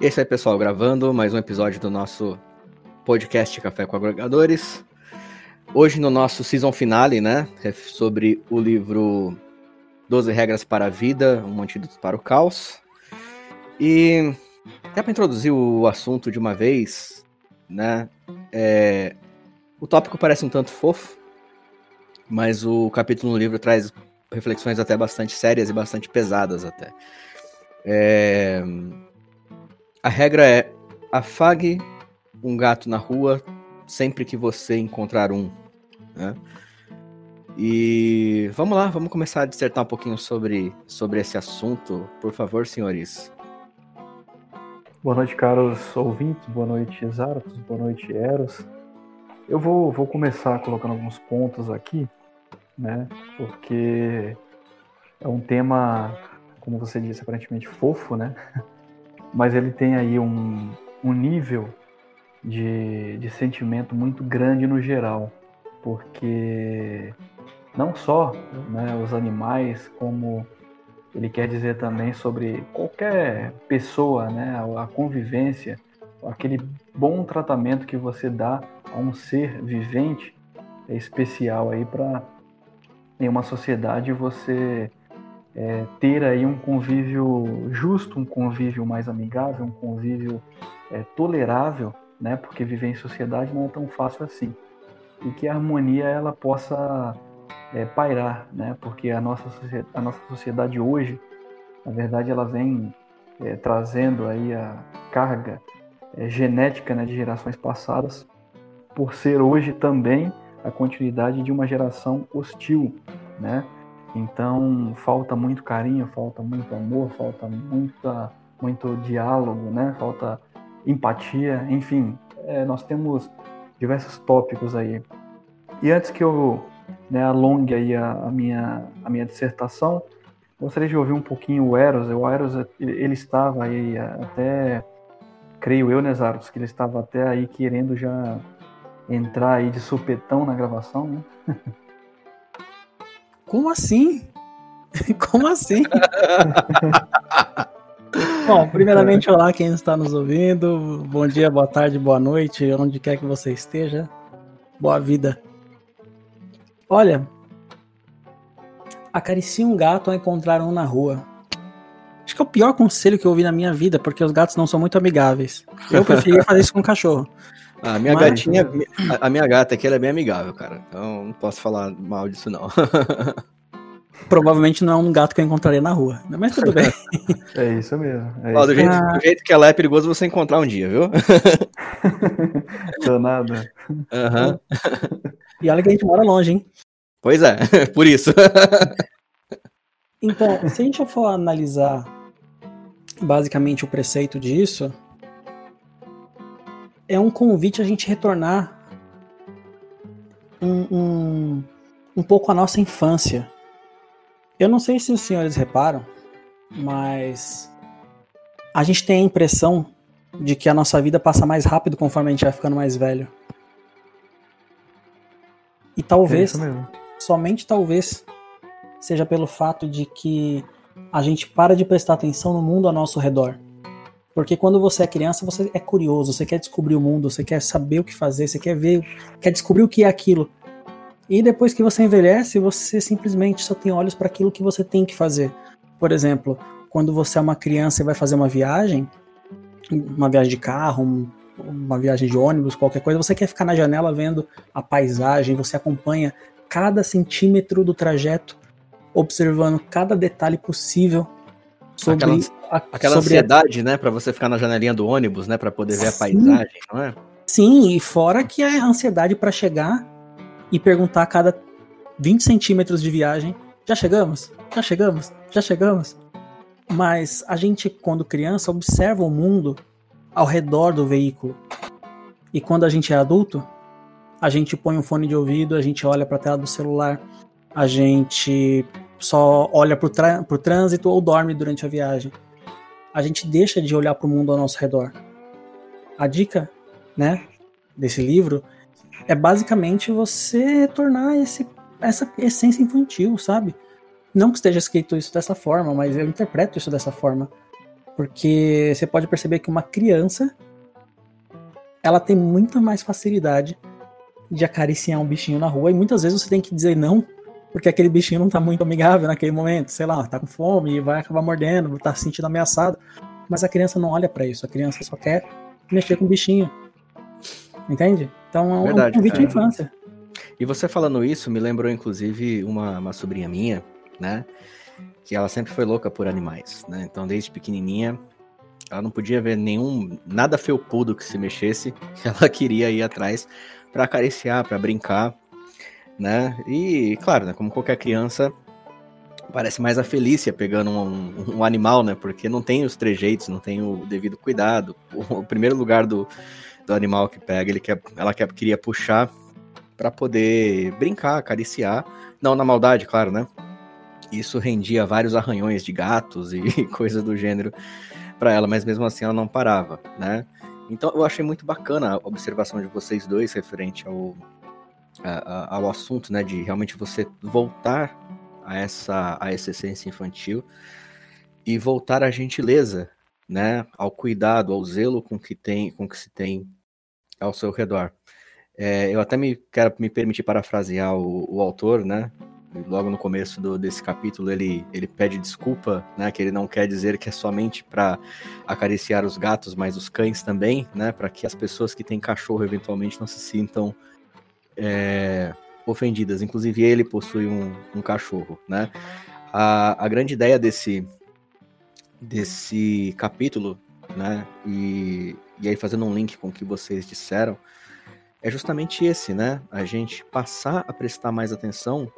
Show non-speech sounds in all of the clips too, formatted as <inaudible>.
E é aí, pessoal, gravando mais um episódio do nosso podcast Café com Agregadores. Hoje no nosso season finale, né, é sobre o livro 12 Regras para a Vida, um antídoto para o caos. E até para introduzir o assunto de uma vez, né, é, o tópico parece um tanto fofo, mas o capítulo no livro traz reflexões até bastante sérias e bastante pesadas até. É, a regra é afague um gato na rua sempre que você encontrar um. Né? E vamos lá, vamos começar a dissertar um pouquinho sobre, sobre esse assunto, por favor, senhores. Boa noite, caros ouvintes, boa noite, Zaratos, boa noite, Eros. Eu vou, vou começar colocando alguns pontos aqui, né? Porque é um tema, como você disse, aparentemente fofo, né? Mas ele tem aí um, um nível de, de sentimento muito grande no geral, porque não só né, os animais, como ele quer dizer também sobre qualquer pessoa, né, a convivência, aquele bom tratamento que você dá a um ser vivente é especial aí para em uma sociedade você é, ter aí um convívio justo, um convívio mais amigável, um convívio é, tolerável, né? Porque viver em sociedade não é tão fácil assim. E que a harmonia ela possa é, pairar, né? Porque a nossa, a nossa sociedade hoje, na verdade, ela vem é, trazendo aí a carga é, genética né, de gerações passadas, por ser hoje também a continuidade de uma geração hostil, né? Então falta muito carinho, falta muito amor, falta muita, muito diálogo, né? Falta empatia, enfim, é, nós temos diversos tópicos aí. E antes que eu né, alongue aí a, a, minha, a minha dissertação, gostaria de ouvir um pouquinho o Eros. O Eros, ele estava aí até, creio eu, né, Zaros, que ele estava até aí querendo já entrar aí de supetão na gravação, né? <laughs> Como assim? <laughs> Como assim? <laughs> Bom, primeiramente, olá quem está nos ouvindo. Bom dia, boa tarde, boa noite, onde quer que você esteja. Boa vida. Olha, acaricie um gato ao encontrar um na rua. Acho que é o pior conselho que eu ouvi na minha vida, porque os gatos não são muito amigáveis. Eu preferia fazer isso com um cachorro. A minha Mas... gatinha, a minha gata aqui, ela é bem amigável, cara. Então não posso falar mal disso, não. <laughs> Provavelmente não é um gato que eu encontraria na rua, né? mas tudo bem. <laughs> É isso mesmo. É Ó, do, jeito, ah. do, jeito, que ela é perigoso você encontrar um dia, viu? Tô nada. Uhum. E olha que a gente mora longe, hein? Pois é, <laughs> por isso. então, se a gente for analisar basicamente o preceito disso, é um convite a gente retornar um, um, um pouco à nossa infância. Eu não sei se os senhores reparam, mas a gente tem a impressão de que a nossa vida passa mais rápido conforme a gente vai ficando mais velho. E talvez, é somente talvez, seja pelo fato de que a gente para de prestar atenção no mundo ao nosso redor. Porque quando você é criança, você é curioso, você quer descobrir o mundo, você quer saber o que fazer, você quer ver, quer descobrir o que é aquilo. E depois que você envelhece, você simplesmente só tem olhos para aquilo que você tem que fazer. Por exemplo, quando você é uma criança e vai fazer uma viagem, uma viagem de carro, uma viagem de ônibus, qualquer coisa, você quer ficar na janela vendo a paisagem, você acompanha cada centímetro do trajeto, observando cada detalhe possível sobre aquela, aquela sobre ansiedade, a... né, para você ficar na janelinha do ônibus, né, para poder ver Sim. a paisagem, não é? Sim, e fora que a ansiedade para chegar e perguntar a cada 20 centímetros de viagem: já chegamos? Já chegamos? Já chegamos? Mas a gente, quando criança, observa o mundo ao redor do veículo. E quando a gente é adulto, a gente põe um fone de ouvido, a gente olha para a tela do celular, a gente só olha para o trânsito ou dorme durante a viagem. A gente deixa de olhar para o mundo ao nosso redor. A dica, né, desse livro é basicamente você tornar esse, essa essência infantil, sabe? Não que esteja escrito isso dessa forma, mas eu interpreto isso dessa forma. Porque você pode perceber que uma criança ela tem muita mais facilidade de acariciar um bichinho na rua e muitas vezes você tem que dizer não porque aquele bichinho não tá muito amigável naquele momento, sei lá, tá com fome e vai acabar mordendo, tá se sentindo ameaçado. Mas a criança não olha para isso, a criança só quer mexer com o bichinho. Entende? Então é um, Verdade, um convite à infância. E você falando isso me lembrou, inclusive, uma, uma sobrinha minha, né? Que ela sempre foi louca por animais, né? Então, desde pequenininha, ela não podia ver nenhum, nada felpudo que se mexesse, <laughs> ela queria ir atrás para acariciar, para brincar, né? E, claro, né, como qualquer criança, parece mais a Felícia pegando um, um, animal, né? Porque não tem os trejeitos, não tem o devido cuidado. O, o primeiro lugar do, do animal que pega, ele quer, ela quer, queria puxar para poder brincar, acariciar. Não na maldade, claro, né? Isso rendia vários arranhões de gatos e <laughs> coisa do gênero para ela, mas mesmo assim ela não parava, né? Então eu achei muito bacana a observação de vocês dois referente ao, ao assunto, né? De realmente você voltar a essa, a essa essência infantil e voltar à gentileza, né? Ao cuidado, ao zelo com que tem, com que se tem ao seu redor. É, eu até me quero me permitir parafrasear o, o autor, né? Logo no começo do, desse capítulo ele, ele pede desculpa, né? Que ele não quer dizer que é somente para acariciar os gatos, mas os cães também, né? Para que as pessoas que têm cachorro eventualmente não se sintam é, ofendidas. Inclusive ele possui um, um cachorro, né? A, a grande ideia desse desse capítulo, né? E, e aí fazendo um link com o que vocês disseram, é justamente esse, né? A gente passar a prestar mais atenção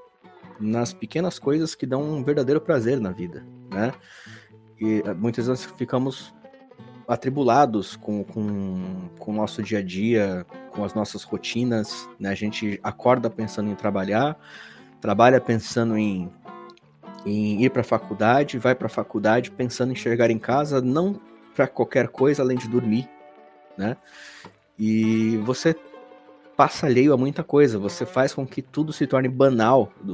nas pequenas coisas que dão um verdadeiro prazer na vida, né? E muitas vezes ficamos atribulados com, com, com o nosso dia a dia, com as nossas rotinas, né? A gente acorda pensando em trabalhar, trabalha pensando em, em ir para a faculdade, vai para a faculdade pensando em chegar em casa, não para qualquer coisa além de dormir, né? E você passa alheio a muita coisa, você faz com que tudo se torne banal do,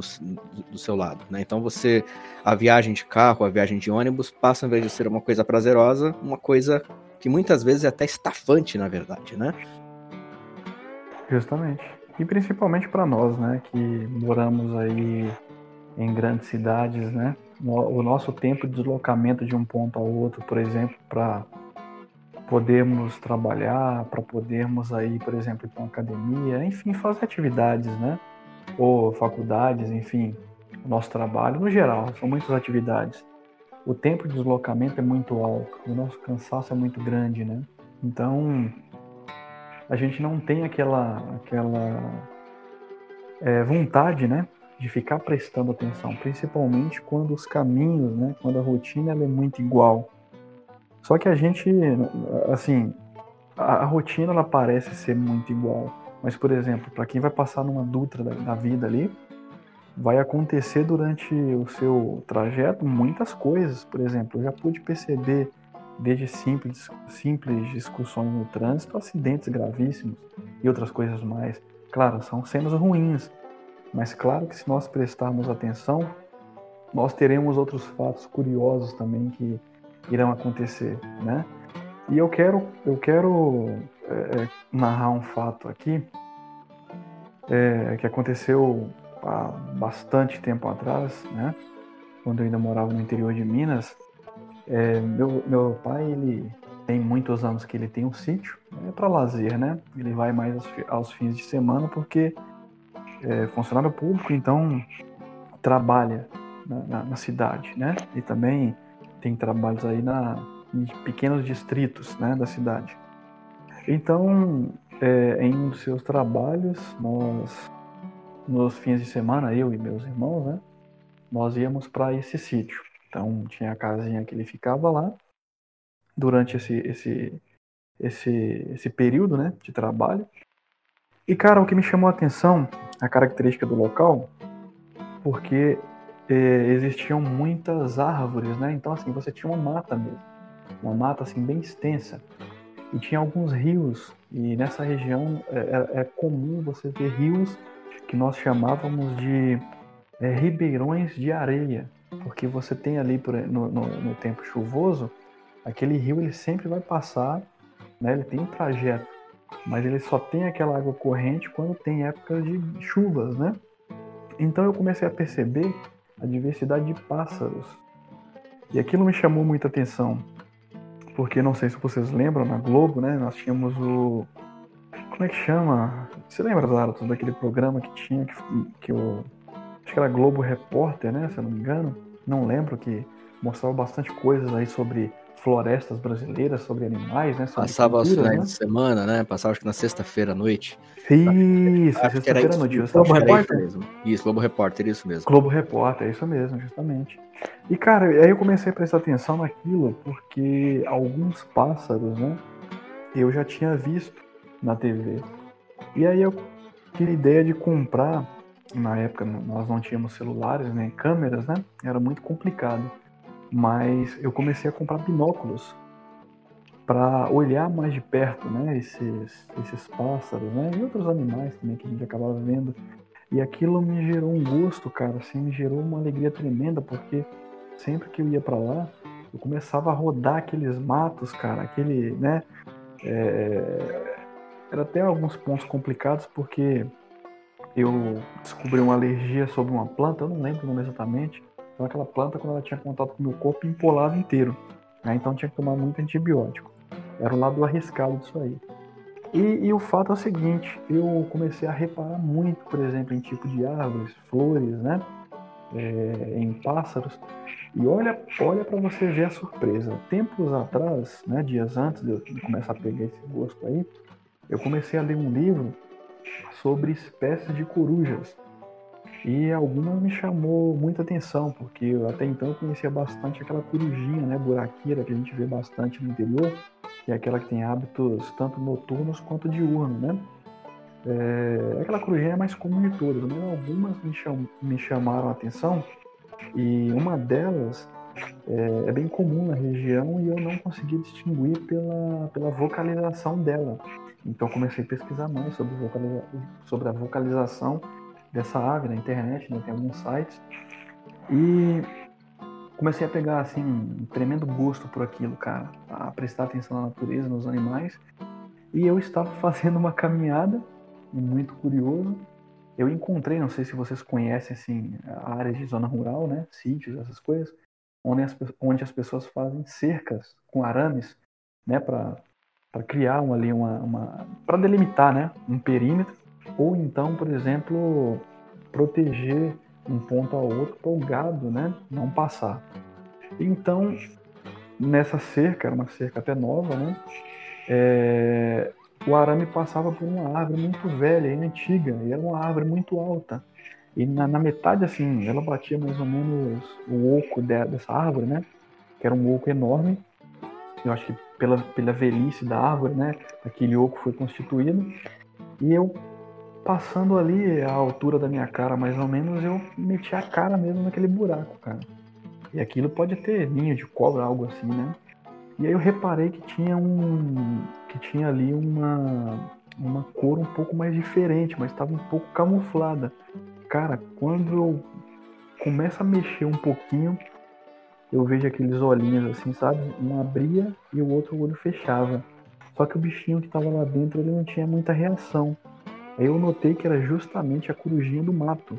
do, seu lado, né? Então você, a viagem de carro, a viagem de ônibus, passa, ao invés de ser uma coisa prazerosa, uma coisa que muitas vezes é até estafante, na verdade, né? Justamente. E principalmente para nós, né, que moramos aí em grandes cidades, né? O nosso tempo de deslocamento de um ponto ao outro, por exemplo, para podermos trabalhar, para podermos aí, por exemplo, ir para uma academia, enfim, fazer atividades, né? Ou faculdades, enfim, nosso trabalho, no geral, são muitas atividades. O tempo de deslocamento é muito alto, o nosso cansaço é muito grande, né? Então, a gente não tem aquela, aquela é, vontade, né? De ficar prestando atenção, principalmente quando os caminhos, né? Quando a rotina é muito igual só que a gente, assim, a, a rotina ela parece ser muito igual. Mas, por exemplo, para quem vai passar numa Dutra da, da vida ali, vai acontecer durante o seu trajeto muitas coisas. Por exemplo, eu já pude perceber, desde simples, simples discussões no trânsito, acidentes gravíssimos e outras coisas mais. Claro, são cenas ruins, mas claro que se nós prestarmos atenção, nós teremos outros fatos curiosos também que irão acontecer, né? E eu quero, eu quero é, é, narrar um fato aqui é, que aconteceu há bastante tempo atrás, né? Quando eu ainda morava no interior de Minas, é, meu, meu pai ele tem muitos anos que ele tem um sítio, é para lazer, né? Ele vai mais aos, aos fins de semana porque é funcionário público, então trabalha na, na, na cidade, né? E também tem trabalhos aí na, em pequenos distritos né, da cidade. Então, é, em um dos seus trabalhos, nós, nos fins de semana, eu e meus irmãos, né, nós íamos para esse sítio. Então, tinha a casinha que ele ficava lá durante esse, esse, esse, esse período né, de trabalho. E, cara, o que me chamou a atenção, a característica do local, porque eh, existiam muitas árvores, né? Então assim você tinha uma mata mesmo, uma mata assim bem extensa e tinha alguns rios e nessa região é, é, comum você ver rios que nós chamávamos de é, ribeirões de areia, porque você tem ali no, no, no tempo chuvoso aquele rio ele sempre vai passar, né? Ele tem um trajeto, mas ele só tem aquela água corrente quando tem épocas de chuvas, né? Então eu comecei a perceber a diversidade de pássaros. E aquilo me chamou muita atenção, porque não sei se vocês lembram, na Globo, né? Nós tínhamos o como é que chama? Você lembra, Zaratos, daquele programa que tinha que, que o acho que era Globo Repórter, né? Se eu não me engano, não lembro que mostrava bastante coisas aí sobre florestas brasileiras, sobre animais, né? Sobre Passava aos finais né? de semana, né? Passava acho que na sexta-feira à noite. Isso, sexta-feira à noite. Globo Repórter? Isso, isso, Globo Repórter, isso mesmo. Globo Repórter, é isso mesmo, justamente. E, cara, aí eu comecei a prestar atenção naquilo porque alguns pássaros, né? Eu já tinha visto na TV. E aí eu tive ideia de comprar, na época nós não tínhamos celulares nem câmeras, né? Era muito complicado mas eu comecei a comprar binóculos para olhar mais de perto, né, esses, esses pássaros, né, e outros animais também que a gente acabava vendo. E aquilo me gerou um gosto, cara, assim, me gerou uma alegria tremenda, porque sempre que eu ia para lá, eu começava a rodar aqueles matos, cara, aquele, né, é... era até alguns pontos complicados, porque eu descobri uma alergia sobre uma planta, eu não lembro o nome exatamente, então aquela planta, quando ela tinha contato com o meu corpo, empolava inteiro. Né? Então tinha que tomar muito antibiótico. Era o lado arriscado disso aí. E, e, o fato é o seguinte, eu comecei a reparar muito, por exemplo, em tipo de árvores, flores, né? É, em pássaros. E olha, olha para você ver a surpresa. Tempos atrás, né, dias antes de eu começar a pegar esse gosto aí, eu comecei a ler um livro sobre espécies de corujas. E algumas me chamou muita atenção, porque eu, até então eu conhecia bastante aquela corujinha, né, buraqueira, que a gente vê bastante no interior, que é aquela que tem hábitos tanto noturnos quanto diurnos, né? É, aquela corujinha é mais comum de todas, mas algumas me, cham, me chamaram a atenção, e uma delas é, é, bem comum na região e eu não consegui distinguir pela, pela vocalização dela. Então comecei a pesquisar mais sobre, vocaliza, sobre a vocalização dessa ave na internet, né? tem alguns sites. E comecei a pegar assim um tremendo gosto por aquilo, cara, a prestar atenção na natureza, nos animais. E eu estava <laughs> fazendo uma caminhada, muito curioso. Eu encontrei, não sei se vocês conhecem assim, a área de zona rural, né, sítios, essas coisas, onde as, onde as pessoas fazem cercas com arames, né, para criar ali uma, uma para delimitar, né, um perímetro ou então, por exemplo, proteger um ponto ao outro para o gado né, não passar. Então, nessa cerca, era uma cerca até nova, né, é, o arame passava por uma árvore muito velha e antiga, e era uma árvore muito alta. E na, na metade, assim, ela batia mais ou menos o oco de, dessa árvore, né, que era um oco enorme. Eu acho que pela, pela velhice da árvore, né, aquele oco foi constituído. E eu passando ali a altura da minha cara, mais ou menos, eu meti a cara mesmo naquele buraco, cara. E aquilo pode ter ninho de cobra, algo assim, né? E aí eu reparei que tinha um. que tinha ali uma. uma cor um pouco mais diferente, mas estava um pouco camuflada. Cara, quando eu começo a mexer um pouquinho, eu vejo aqueles olhinhos assim, sabe? Um abria e o outro olho fechava. Só que o bichinho que estava lá dentro ele não tinha muita reação. Aí eu notei que era justamente a corujinha do mato,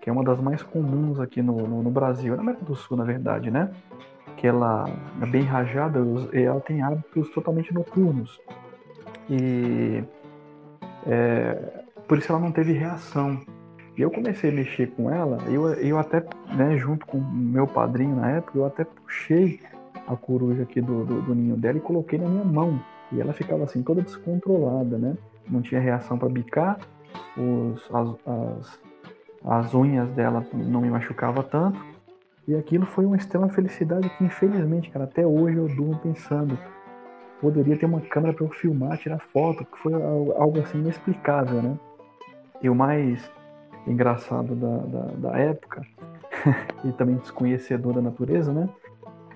que é uma das mais comuns aqui no, no, no Brasil, na América do Sul, na verdade, né? Que ela é bem rajada e ela tem hábitos totalmente noturnos. E é, por isso ela não teve reação. E eu comecei a mexer com ela, eu, eu até, né, junto com meu padrinho na época, eu até puxei a coruja aqui do, do, do ninho dela e coloquei na minha mão. E ela ficava assim, toda descontrolada, né? Não tinha reação para bicar, os, as, as, as unhas dela não me machucava tanto. E aquilo foi uma extrema felicidade que, infelizmente, cara, até hoje eu durmo pensando. Poderia ter uma câmera para eu filmar, tirar foto, que foi algo assim inexplicável, né? E o mais engraçado da, da, da época, <laughs> e também desconhecedor da natureza, né?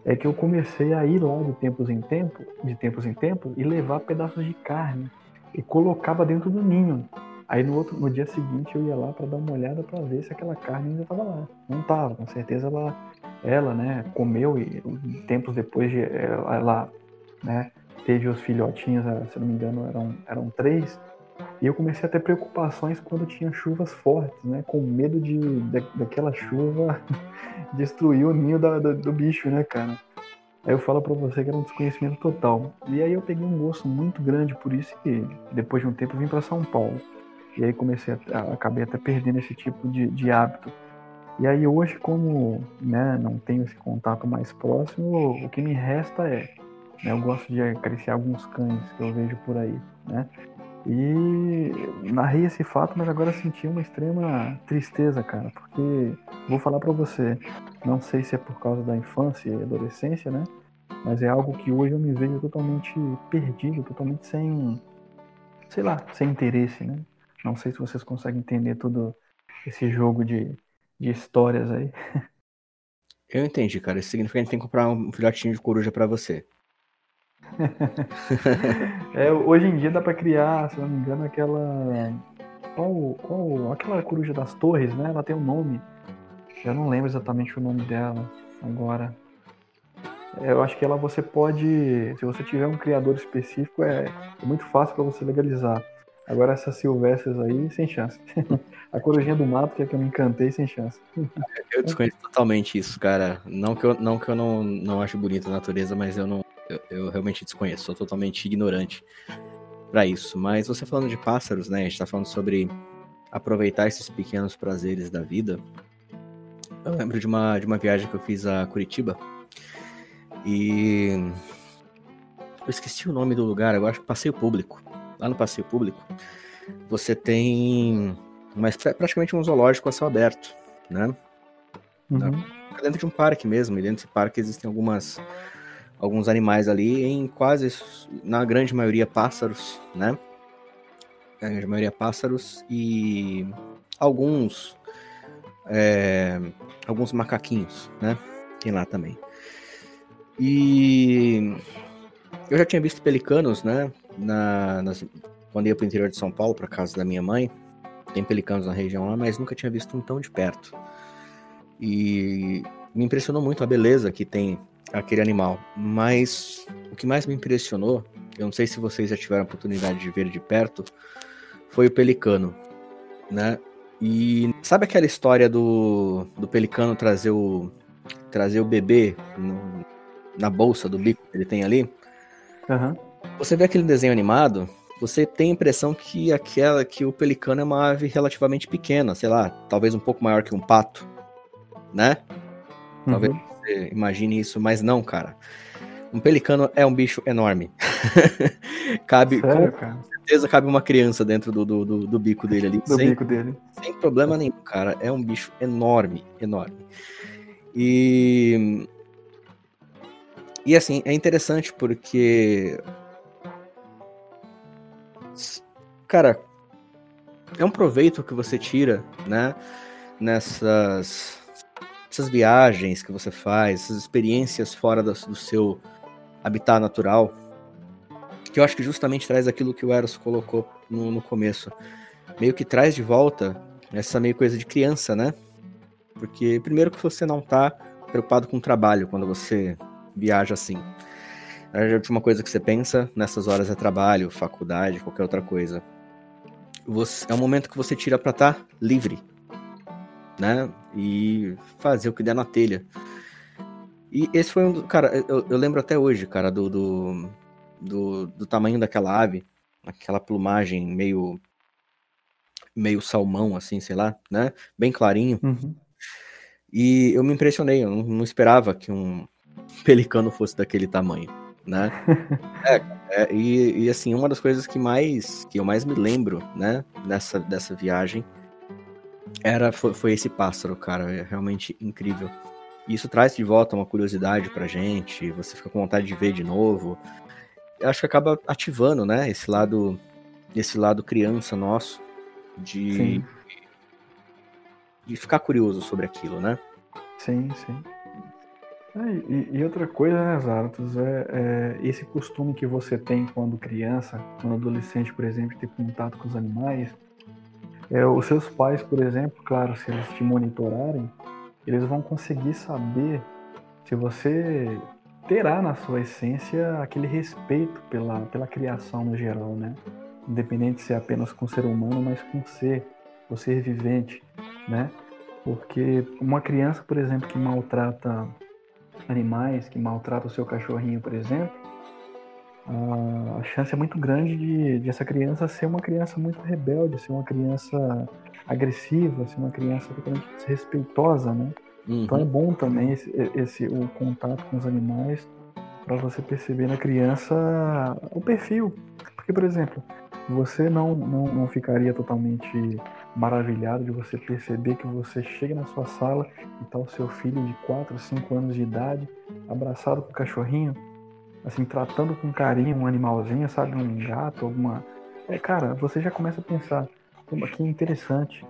É que eu comecei a ir lá de tempos em tempo, de tempos em tempos, e levar pedaços de carne e colocava dentro do ninho. Aí no, outro, no dia seguinte eu ia lá para dar uma olhada para ver se aquela carne ainda estava lá. Não estava, com certeza ela, ela né, comeu e tempos depois de, ela, ela né, teve os filhotinhos, eh, se não me engano eram, eram três. E eu comecei a ter preocupações quando tinha chuvas fortes, né? Com medo de, de daquela chuva <laughs> destruir o ninho da, da, do bicho, né, cara? Aí eu falo para você que era um desconhecimento total. E aí eu peguei um gosto muito grande por isso e depois de um tempo vim para São Paulo. E aí comecei a, a, acabei até perdendo esse tipo de, de hábito. E aí hoje, como né, não tenho esse contato mais próximo, o que me resta é, né, eu gosto de acariciar alguns cães que eu vejo por aí, né? E narrei esse fato, mas agora senti uma extrema tristeza, cara, porque vou falar para você, não sei se é por causa da infância e adolescência, né? Mas é algo que hoje eu me vejo totalmente perdido, totalmente sem, sei lá, sem interesse, né? Não sei se vocês conseguem entender todo esse jogo de, de histórias aí. <laughs> Eu entendi, cara. Isso significa que a gente tem que comprar um filhotinho de coruja para você. <laughs> é, hoje em dia dá para criar, se não me engano, aquela. Qual, qual, aquela coruja das torres, né? Ela tem um nome. Eu não lembro exatamente o nome dela agora. É, eu acho que ela você pode, se você tiver um criador específico, é, é muito fácil para você legalizar. Agora essas silvestres aí, sem chance. <laughs> A corujinha do mato, que é que eu me encantei, sem chance. Eu desconheço totalmente isso, cara. Não que eu não, que eu não, não acho bonita a natureza, mas eu não, eu, eu realmente desconheço, sou totalmente ignorante para isso. Mas você falando de pássaros, né? A gente tá falando sobre aproveitar esses pequenos prazeres da vida. Eu lembro de uma, de uma viagem que eu fiz a Curitiba. E. Eu esqueci o nome do lugar, eu acho que Passeio Público. Lá no Passeio Público, você tem mas praticamente um zoológico a céu aberto, né? Uhum. Dentro de um parque mesmo, e dentro desse parque existem algumas alguns animais ali, em quase, na grande maioria, pássaros, né? Na grande maioria, pássaros e alguns, é, alguns macaquinhos, né? Tem lá também. E eu já tinha visto pelicanos, né? Na, nas, quando ia para o interior de São Paulo, para casa da minha mãe. Tem pelicanos na região lá, mas nunca tinha visto um tão de perto. E me impressionou muito a beleza que tem aquele animal. Mas o que mais me impressionou, eu não sei se vocês já tiveram a oportunidade de ver de perto, foi o pelicano, né? E sabe aquela história do, do pelicano trazer o trazer o bebê no, na bolsa do bico que ele tem ali? Uhum. Você vê aquele desenho animado, você tem a impressão que aquela que o pelicano é uma ave relativamente pequena, sei lá, talvez um pouco maior que um pato, né? Talvez uhum você imagine isso, mas não, cara. Um pelicano é um bicho enorme. <laughs> cabe, Sério, com certeza cabe uma criança dentro do, do, do, do bico dele ali. <laughs> Do sem, bico dele. Sem problema nenhum, cara. É um bicho enorme, enorme. E. E assim, é interessante porque. Cara, é um proveito que você tira, né? Nessas essas viagens que você faz, essas experiências fora do, do seu habitat natural, que eu acho que justamente traz aquilo que o Eros colocou no, no começo. Meio que traz de volta essa meio coisa de criança, né? Porque primeiro que você não tá preocupado com o trabalho quando você viaja assim. A última coisa que você pensa nessas horas é trabalho, faculdade, qualquer outra coisa. Você, é um momento que você tira para estar tá livre, né? E fazer o que der na telha. E esse foi um. Cara, eu, eu lembro até hoje, cara, do, do, do, do, tamanho daquela ave, aquela plumagem meio. meio salmão, assim, sei lá, né? Bem clarinho. Uhum. E eu me impressionei, eu não, não, esperava que um pelicano fosse daquele tamanho, né? <laughs> é, é e, e, assim, uma das coisas que mais que eu mais me lembro, né, dessa, dessa viagem era foi, foi esse pássaro, cara, é realmente incrível. E isso traz de volta uma curiosidade pra gente, você fica com vontade de ver de novo. Eu acho que acaba ativando, né, esse lado esse lado criança nosso de sim. de ficar curioso sobre aquilo, né? Sim, sim. É, e, e, outra coisa, né, Zartos, é, é, esse costume que você tem quando criança, quando adolescente, por exemplo, ter contato com os animais, É, os seus pais, por exemplo, claro, se eles te monitorarem, eles vão conseguir saber se você terá na sua essência aquele respeito pela, pela criação no geral, né? Independente de ser apenas com o ser humano, mas com o ser, o ser vivente, né? Porque uma criança, por exemplo, que maltrata animais, que maltrata o seu cachorrinho, por exemplo, a chance é muito grande de, de, essa criança ser uma criança muito rebelde, ser uma criança agressiva, ser uma criança totalmente desrespeitosa, né? Uhum. Então é bom também esse, esse o contato com os animais para você perceber na criança o perfil. Porque, por exemplo, você não, não, não ficaria totalmente maravilhado de você perceber que você chega na sua sala e tá o seu filho de 4, 5 anos de idade abraçado com o cachorrinho assim, tratando com carinho um animalzinho, sabe? Um gato, alguma. É, cara, você já começa a pensar, que interessante,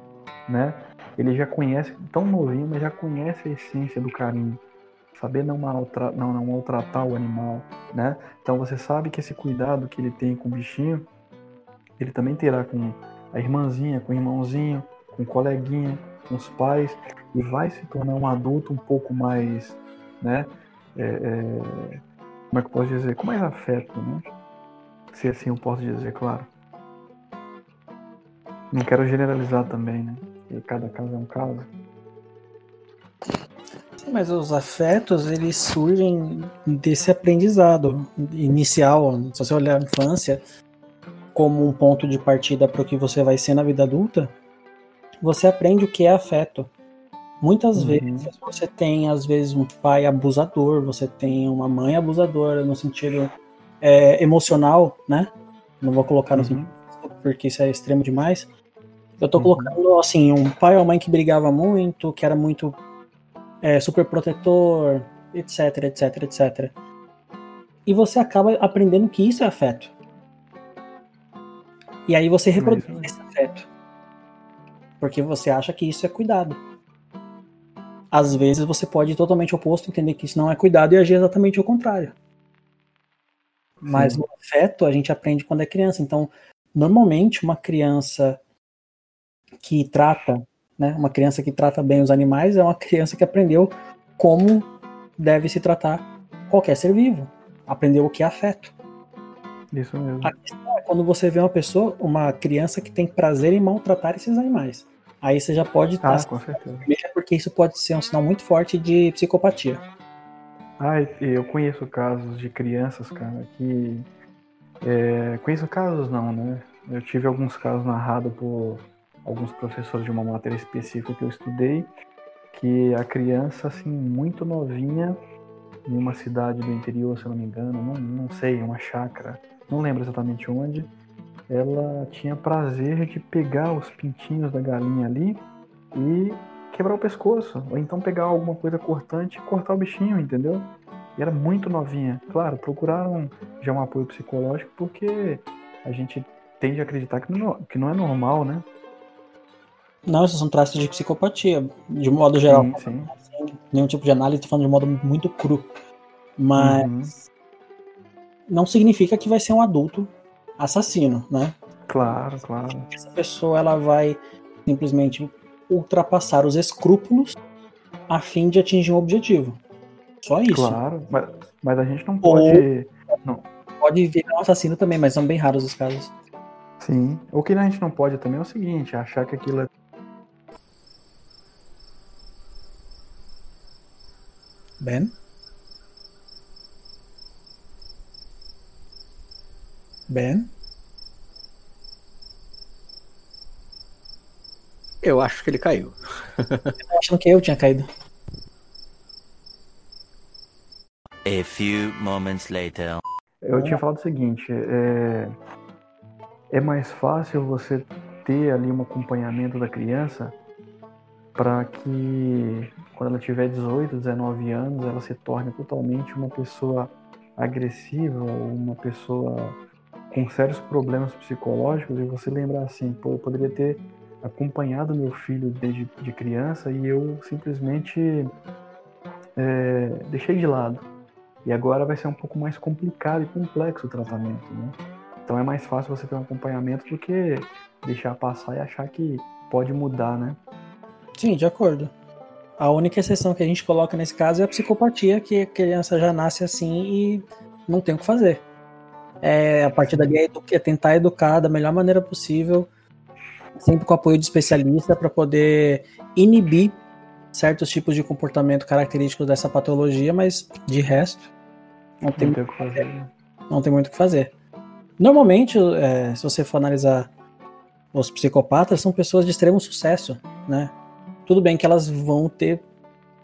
né? Ele já conhece, tão novinho, mas já conhece a essência do carinho. Saber não, maltra... não, não maltratar o animal, né? Então você sabe que esse cuidado que ele tem com o bichinho, ele também terá com a irmãzinha, com o irmãozinho, com o coleguinha, com os pais, e vai se tornar um adulto um pouco mais, né? É, é como é que eu posso dizer, com mais afeto, né? Se assim eu posso dizer, claro. Não quero generalizar também, né? E cada caso é um caso. Sim, mas os afetos, eles surgem desse aprendizado inicial. Se você olhar a infância como um ponto de partida para o que você vai ser na vida adulta, você aprende o que é afeto. Muitas uhum. vezes você tem, às vezes, um pai abusador, você tem uma mãe abusadora no sentido é, emocional, né? Não vou colocar no uhum. sentido porque isso é extremo demais. Eu tô uhum. colocando, assim, um pai ou mãe que brigava muito, que era muito é, super protetor, etc, etc, etc. E você acaba aprendendo que isso é afeto. E aí você reproduz esse afeto. Porque você acha que isso é cuidado às vezes você pode ir totalmente oposto, entender que isso não é cuidado e agir exatamente o contrário. Mas Sim. o afeto a gente aprende quando é criança. Então, normalmente uma criança que trata, né, uma criança que trata bem os animais é uma criança que aprendeu como deve se tratar qualquer ser vivo. Aprendeu o que é afeto. Isso mesmo. A questão é quando você vê uma pessoa, uma criança que tem prazer em maltratar esses animais aí você já pode estar. Ah, com certeza. Porque isso pode ser um sinal muito forte de psicopatia. Ah, eu conheço casos de crianças, cara, que. É, conheço casos não, né? Eu tive alguns casos narrados por alguns professores de uma matéria específica que eu estudei, que a criança, assim, muito novinha, em uma cidade do interior, se eu não me engano, não, não sei, uma chácara, não lembro exatamente onde, ela tinha prazer de pegar os pintinhos da galinha ali e quebrar o pescoço, ou então pegar alguma coisa cortante e cortar o bichinho, entendeu? E era muito novinha. Claro, procuraram já um apoio psicológico porque a gente tende a acreditar que não, que não é normal, né? Não, esses são traços de psicopatia, de modo geral. Sim, sim. Assim, nenhum tipo de análise, tô falando de modo muito cru. Mas uhum. não significa que vai ser um adulto assassino, né? Claro, claro. Essa pessoa ela vai simplesmente ultrapassar os escrúpulos a fim de atingir um objetivo. Só isso. Claro, mas, mas a gente não pode. Ou, não. Pode virar um assassino também, mas são bem raros os casos. Sim. O que a gente não pode também é o seguinte, achar que aquilo é. Ben? Ben? Eu acho que ele caiu. <laughs> eu achando que eu tinha caído. A few moments later. Eu tinha falado o seguinte, é, é mais fácil você ter ali um acompanhamento da criança para que quando ela tiver 18, 19 anos, ela se torne totalmente uma pessoa agressiva ou uma pessoa com sérios problemas psicológicos e você lembrar assim, pô, eu poderia ter acompanhado meu filho desde de criança e eu simplesmente é, deixei de lado. E agora vai ser um pouco mais complicado e complexo o tratamento, né? Então é mais fácil você ter um acompanhamento do que deixar passar e achar que pode mudar, né? Sim, de acordo. A única exceção que a gente coloca nesse caso é a psicopatia, que a criança já nasce assim e não tem o que fazer. É, a partir dali é, é tentar educar da melhor maneira possível, sempre com apoio de especialista, para poder inibir certos tipos de comportamento característicos dessa patologia, mas de resto, não tem, não muito, que fazer. Né? Não tem muito o que fazer. Normalmente, é, se você for analisar os psicopatas, são pessoas de extremo sucesso, né? Tudo bem que elas vão ter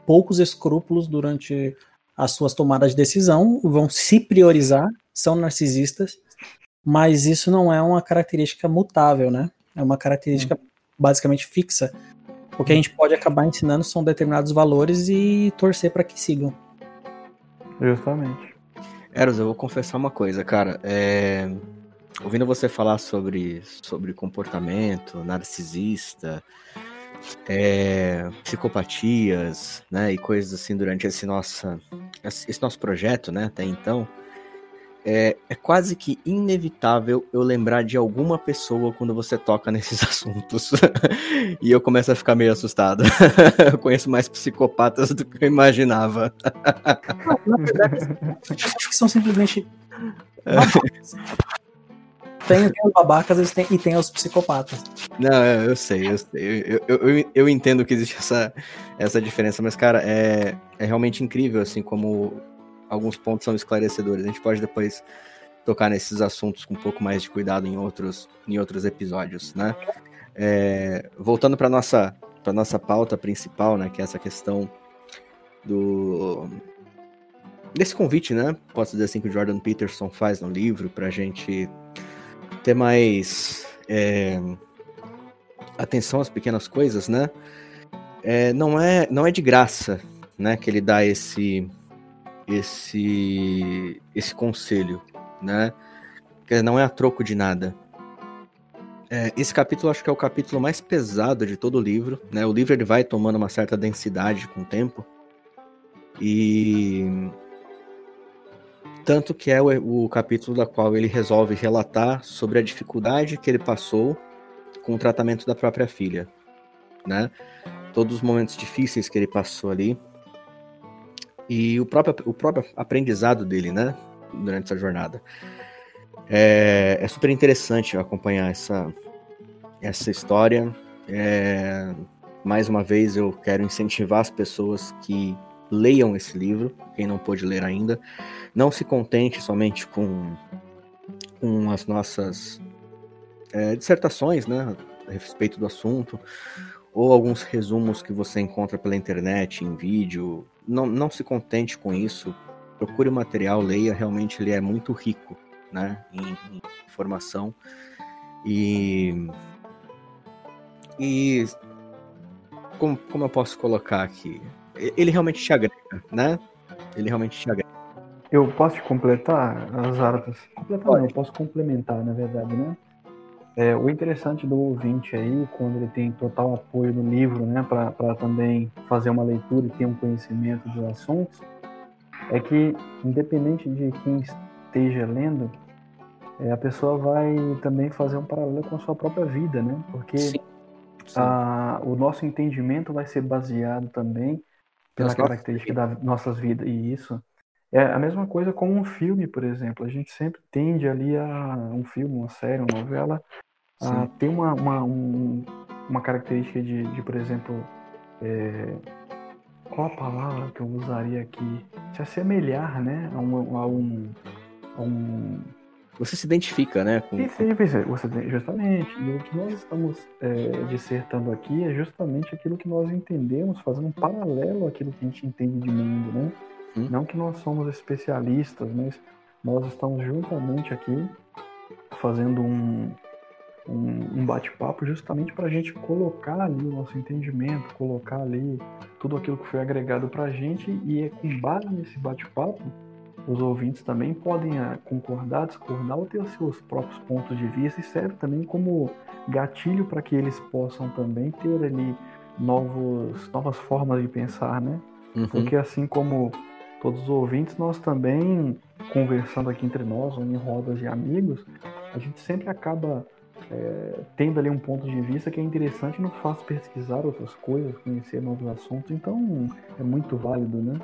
poucos escrúpulos durante as suas tomadas de decisão, vão se priorizar, são narcisistas, mas isso não é uma característica mutável, né? É uma característica hum. basicamente fixa. O que a gente pode acabar ensinando são determinados valores e torcer para que sigam. Justamente. Eros, eu vou confessar uma coisa, cara. É... Ouvindo você falar sobre, sobre comportamento narcisista, é, psicopatias, né, e coisas assim durante esse, nossa, esse nosso projeto, né, até então, é, é, quase que inevitável eu lembrar de alguma pessoa quando você toca <laughs> nesses assuntos. e eu começo a ficar meio assustado. <laughs> eu conheço mais psicopatas do que eu imaginava. Na verdade, acho que são simplesmente. <laughs> Tem, tem os babacas tem, e tem os psicopatas. Não, eu sei, eu sei. Eu, eu, eu, eu, entendo que existe essa, essa diferença, mas, cara, é, é realmente incrível, assim, como alguns pontos são esclarecedores. A gente pode depois tocar nesses assuntos com um pouco mais de cuidado em outros, em outros episódios, né? É, voltando para nossa para nossa pauta principal, né, que é essa questão do desse convite, né? Posso dizer assim que o Jordan Peterson faz no livro para a gente ter mais é, atenção às pequenas coisas, né? É, não é não é de graça, né, que ele dá esse esse esse conselho, né? Que não é a troco de nada. É, esse capítulo acho que é o capítulo mais pesado de todo o livro, né? O livro ele vai tomando uma certa densidade com o tempo e tanto que é o, o capítulo da qual ele resolve relatar sobre a dificuldade que ele passou com o tratamento da própria filha, né? Todos os momentos difíceis que ele passou ali, e o próprio, o próprio aprendizado dele, né, durante essa jornada. É, é super interessante acompanhar essa, essa história. É, mais uma vez, eu quero incentivar as pessoas que leiam esse livro, quem não pôde ler ainda. Não se contente somente com, com as nossas é, dissertações né, a respeito do assunto, ou alguns resumos que você encontra pela internet, em vídeo, não, não se contente com isso. Procure o material, leia, realmente ele é muito rico né, em, em informação. E, e como, como eu posso colocar aqui? Ele realmente te agrega, né? Ele realmente te agrega. Eu posso te completar as artes? Completar não, eu posso complementar, na verdade, né? É, o interessante do ouvinte aí, quando ele tem total apoio no livro, né, para também fazer uma leitura e ter um conhecimento dos assuntos, é que, independente de quem esteja lendo, é, a pessoa vai também fazer um paralelo com a sua própria vida, né? Porque Sim. Sim. A, o nosso entendimento vai ser baseado também pela característica das nossas vidas. E isso é a mesma coisa com um filme, por exemplo. A gente sempre tende ali a um filme, uma série, uma novela, a ter uma, uma, um, uma característica de, de por exemplo, é, qual a palavra que eu usaria aqui? Se assemelhar, né, a um, a um, a um você se identifica, né? Com... Sim, sim, você, justamente. E o que nós estamos é, dissertando aqui é justamente aquilo que nós entendemos, fazendo um paralelo àquilo que a gente entende de mundo, né? Hum. Não que nós somos especialistas, mas nós estamos juntamente aqui fazendo um, um, um bate-papo justamente para a gente colocar ali o nosso entendimento, colocar ali tudo aquilo que foi agregado para a gente e é com base nesse bate-papo os ouvintes também podem ah, concordar, discordar ou ter os seus próprios pontos de vista e serve também como gatilho para que eles possam também ter ali novos, novas formas de pensar, né? Uhum. Porque assim como todos os ouvintes, nós também, conversando aqui entre nós, ou em rodas de amigos, a gente sempre acaba é, tendo ali um ponto de vista que é interessante e nos faz pesquisar outras coisas, conhecer novos assuntos. Então é muito válido, né?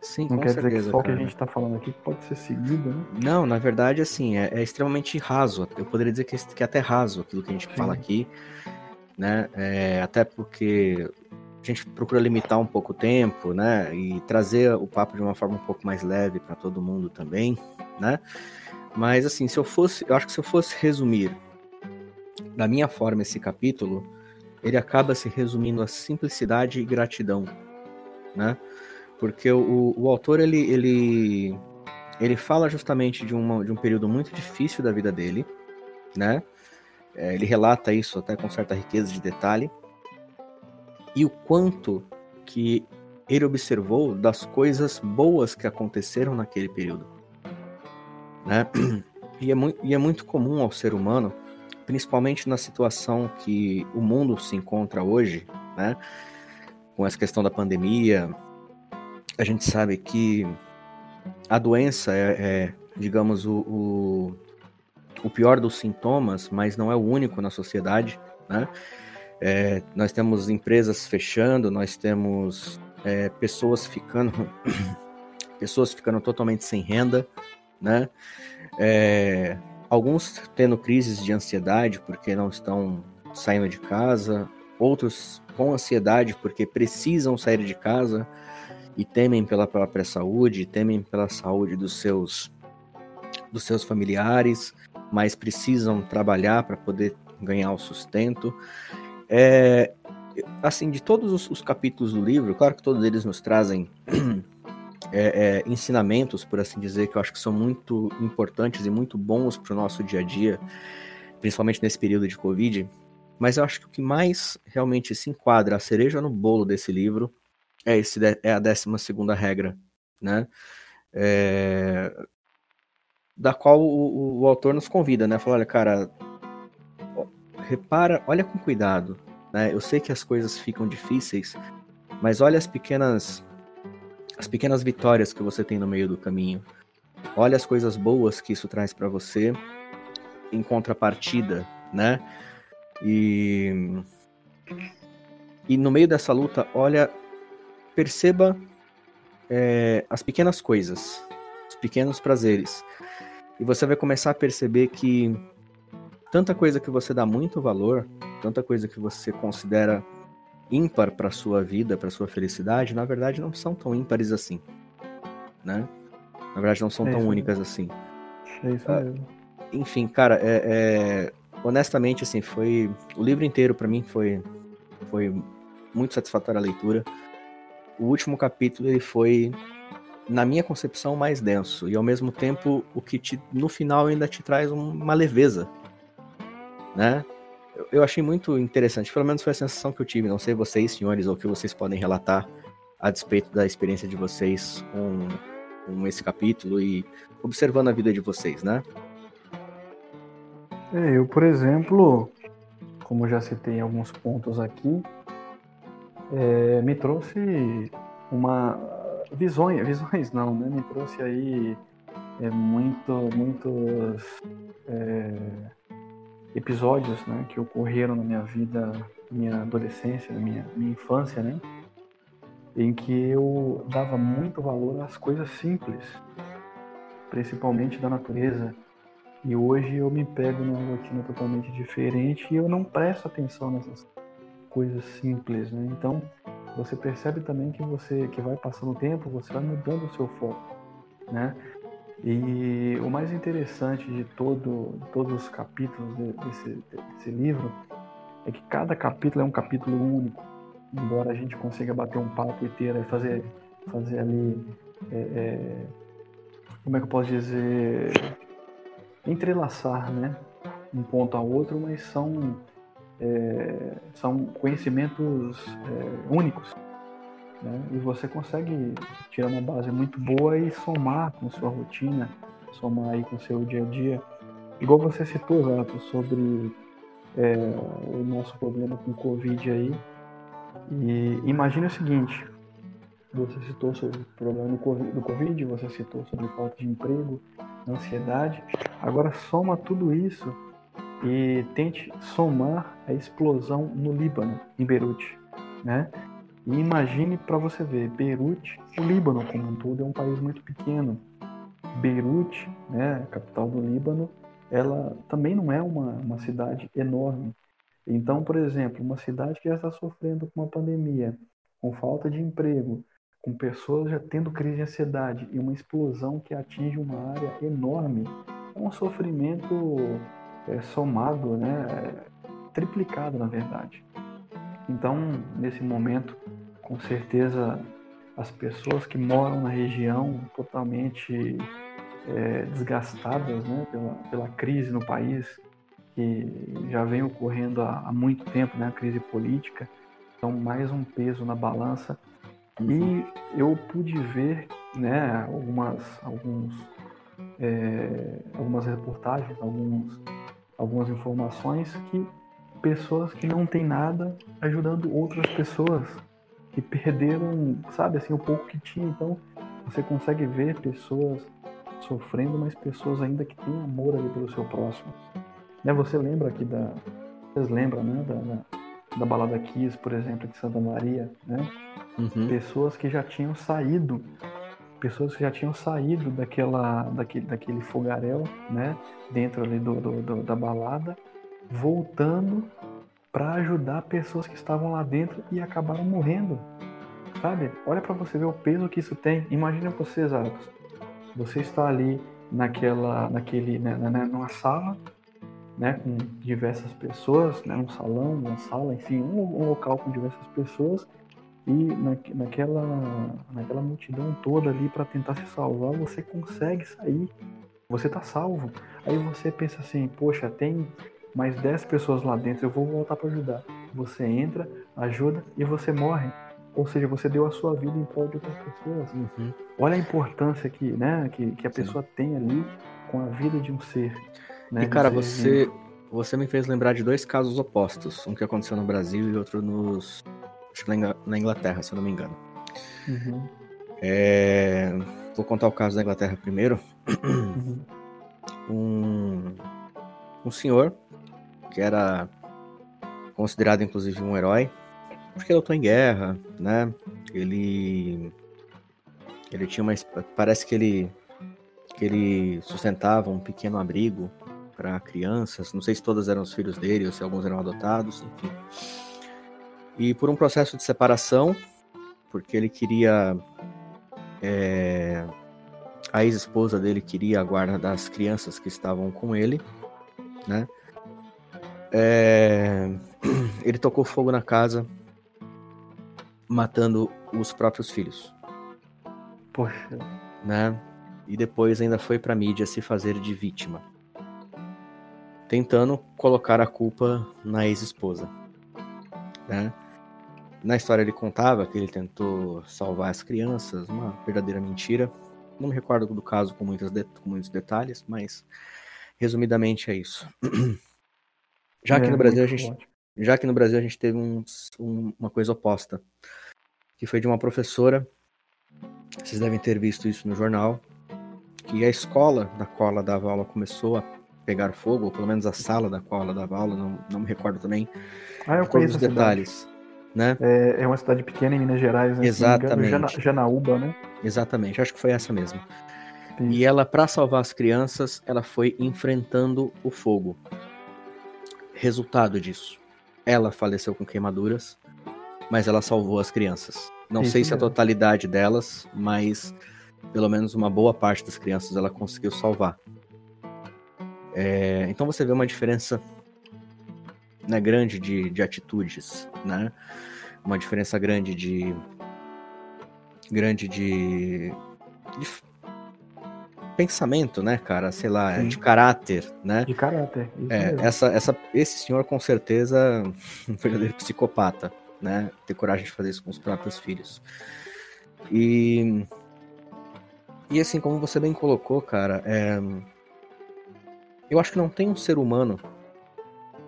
Sim, Não quer certeza, dizer que só o que a gente está falando aqui pode ser seguido, né? Não, na verdade, assim, é, é extremamente raso. Eu poderia dizer que, é- que é até raso aquilo que a gente Sim. fala aqui, né? É, até porque a gente procura limitar um pouco o tempo, né? E trazer o papo de uma forma um pouco mais leve para todo mundo também, né? Mas, assim, se eu fosse, eu acho que se eu fosse resumir da minha forma esse capítulo, ele acaba se resumindo a simplicidade e gratidão, né? Porque o, o autor, ele, ele, ele fala justamente de, uma, de um período muito difícil da vida dele, né? É, ele relata isso até com certa riqueza de detalhe. E o quanto que ele observou das coisas boas que aconteceram naquele período. Né? <clears throat> E, é muito, e é muito comum ao ser humano, principalmente na situação que o mundo se encontra hoje, né? com essa questão da pandemia, a gente sabe que a doença é, é, digamos, o, o, o pior dos sintomas, mas não é o único na sociedade, né? É, nós temos empresas fechando, nós temos é, pessoas ficando <coughs> pessoas ficando totalmente sem renda, né? É, alguns tendo crises de ansiedade porque não estão saindo de casa, outros com ansiedade porque precisam sair de casa e temem pela própria saúde, temem pela saúde dos seus dos seus familiares, mas precisam trabalhar para poder ganhar o sustento. É, assim, de todos os, os, capítulos do livro, claro que todos eles nos trazem <clears throat> é, é, ensinamentos, por assim dizer, que eu acho que são muito importantes e muito bons para o nosso dia a dia, principalmente nesse período de Covid. Mas eu acho que o que mais realmente se enquadra, a cereja no bolo desse livro, é, esse, é a 12 segunda regra, né? É, da qual o, o, autor nos convida, né? Fala, olha, cara, repara, olha com cuidado, né? Eu sei que as coisas ficam difíceis, mas olha as pequenas as pequenas vitórias que você tem no meio do caminho. Olha as coisas boas que isso traz para você em contrapartida, né? E e no meio dessa luta, olha, perceba é, as pequenas coisas, os pequenos prazeres. E você vai começar a perceber que tanta coisa que você dá muito valor, tanta coisa que você considera ímpar para sua vida, para sua felicidade, na verdade não são tão ímpares assim, né? Na verdade não são é tão únicas assim. É isso mesmo. Enfim, cara, é, é, honestamente assim foi o livro inteiro para mim foi foi muito satisfatória a leitura. O último capítulo ele foi na minha concepção mais denso e ao mesmo tempo o que te, no final ainda te traz uma leveza, né? Eu achei muito interessante, pelo menos foi a sensação que eu tive. Não sei vocês, senhores, ou o que vocês podem relatar a despeito da experiência de vocês com, com esse capítulo e observando a vida de vocês, né? É, eu, por exemplo, como já citei alguns pontos aqui, é, me trouxe uma visões, visões não, né? Me trouxe aí é, muito, muitos é, episódios né, que ocorreram na minha vida, na minha adolescência, na minha, minha infância, né? Em que eu dava muito valor às coisas simples, principalmente da natureza. E hoje eu me pego numa rotina totalmente diferente e eu não presto atenção nessas coisas simples, né? Então, você percebe também que você que vai passando o tempo, você vai mudando o seu foco, né? E o mais interessante de todo, todos os capítulos desse, desse livro é que cada capítulo é um capítulo único. Embora a gente consiga bater um papo inteiro e fazer, fazer ali. É, é, como é que eu posso dizer? Entrelaçar, né? Um ponto a outro, mas são, é, são conhecimentos é, únicos. Né? E você consegue tirar uma base muito boa e somar com sua rotina, somar aí com seu dia a dia. Igual você citou, Zato, sobre é, o nosso problema com o Covid aí. E imagine o seguinte, você citou sobre o problema do Covid, você citou sobre falta de emprego, ansiedade. Agora soma tudo isso e tente somar a explosão no Líbano, em Beirute, né? E imagine para você ver, Beirute, o Líbano como um todo é um país muito pequeno. Beirute, né, capital do Líbano, ela também não é uma, uma cidade enorme. Então, por exemplo, uma cidade que já está sofrendo com uma pandemia, com falta de emprego, com pessoas já tendo crise de ansiedade e uma explosão que atinge uma área enorme, é um sofrimento é, somado, né, triplicado na verdade. Então, nesse momento, com certeza, as pessoas que moram na região totalmente é, desgastadas né, pela, pela crise no país, que já vem ocorrendo há, há muito tempo, né, a crise política, então mais um peso na balança. E eu pude ver né, algumas, alguns, é, algumas reportagens, alguns, algumas informações que pessoas que não têm nada ajudando outras pessoas que perderam, sabe, assim, o pouco que tinha. Então, você consegue ver pessoas sofrendo, mas pessoas ainda que têm amor ali pelo seu próximo. Né, você lembra aqui da... Vocês lembram, né, da, da, da balada Kiss, por exemplo, de Santa Maria, né? Uhum. Pessoas que já tinham saído pessoas que já tinham saído daquela, daquele, daquele fogaréu, né, dentro ali do, do, do da balada, voltando para ajudar pessoas que estavam lá dentro e acabaram morrendo. Sabe? Olha para você ver o peso que isso tem. Imagina você, Zaros. Você está ali naquela, naquele, né, né, né, numa sala, né, com diversas pessoas, né, um salão, uma sala, enfim, um, um local com diversas pessoas e na, naquela, naquela multidão toda ali para tentar se salvar, você consegue sair. Você tá salvo. Aí você pensa assim, poxa, tem mais 10 pessoas lá dentro, eu vou voltar para ajudar. Você entra, ajuda e você morre. Ou seja, você deu a sua vida em prol de outras pessoas. Uhum. Olha a importância que, né, que, que a Sim. pessoa tem ali com a vida de um ser. Né, e cara, você, você me fez lembrar de dois casos opostos. Um que aconteceu no Brasil e outro nos. Acho que na Inglaterra, se eu não me engano. Uhum. É... Vou contar o caso da Inglaterra primeiro. Uhum. Um, um senhor que era considerado inclusive um herói, porque ele lutou em guerra, né? Ele ele tinha uma parece que ele que ele sustentava um pequeno abrigo para crianças, não sei se todos eram os filhos dele ou se alguns eram adotados, enfim. E por um processo de separação, porque ele queria é, a ex-esposa dele queria a guarda das crianças que estavam com ele, né? É... <clears throat> Ele tocou fogo na casa, matando os próprios filhos. Poxa. Né? E depois ainda foi pra mídia se fazer de vítima. Tentando colocar a culpa na ex-esposa. Né? Na história ele contava que ele tentou salvar as crianças, uma verdadeira mentira. Não me recordo do caso com, muitas de... com muitos detalhes, mas resumidamente é isso. <clears throat> Já que é, no Brasil a gente, já que no Brasil a gente teve um, um, uma coisa oposta, que foi de uma professora. Vocês devem ter visto isso no jornal, que a escola da qual ela dava aula começou a pegar fogo, ou pelo menos a sala da qual ela dava aula, não, não me recordo também. Ah, eu conheço os detalhes. Né? É, é, uma cidade pequena em Minas Gerais, né? Exatamente. Jana, Janaúba, né? Exatamente, acho que foi essa mesmo. Sim. E ela, para salvar as crianças, ela foi enfrentando o fogo. Resultado disso, ela faleceu com queimaduras, mas ela salvou as crianças. Não Isso sei mesmo. se a totalidade delas, mas pelo menos uma boa parte das crianças ela conseguiu salvar. É, então você vê uma diferença né, grande de, de atitudes, né? Uma diferença grande de grande de, de pensamento, né, cara? Sei lá, Sim. de caráter, né? De caráter. é, essa, essa, esse senhor com certeza <laughs> um verdadeiro psicopata, né? Ter coragem de fazer isso com os próprios filhos. E e assim como você bem colocou, cara, é, eu acho que não tem um ser humano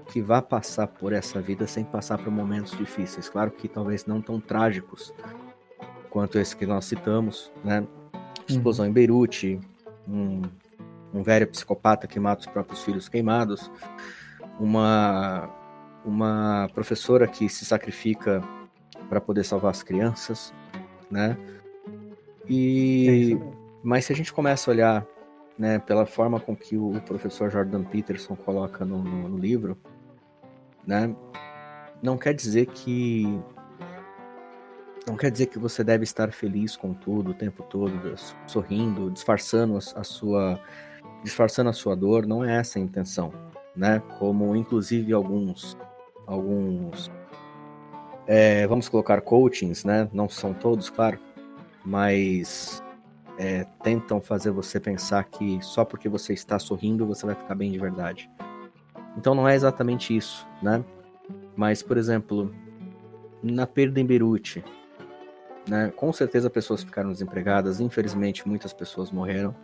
que vá passar por essa vida sem passar por momentos difíceis. Claro que talvez não tão trágicos quanto esse que nós citamos, né? Explosão uhum. em Beirute, um, um velho psicopata que mata os próprios filhos queimados. uma, uma professora que se sacrifica para poder salvar as crianças, né? E é mas se a gente começa a olhar, né, pela forma com que o professor Jordan Peterson coloca no, no, no livro, né, não quer dizer que não quer dizer que você deve estar feliz com tudo o tempo todo, sorrindo, disfarçando a sua disfarçando a sua dor, não é essa a intenção, né? Como inclusive alguns alguns é, vamos colocar coachings, né? Não são todos, claro, mas é, tentam fazer você pensar que só porque você está sorrindo você vai ficar bem de verdade. Então não é exatamente isso, né? Mas, por exemplo, na perda em Beirute, né? Com certeza pessoas ficaram desempregadas, infelizmente muitas pessoas morreram,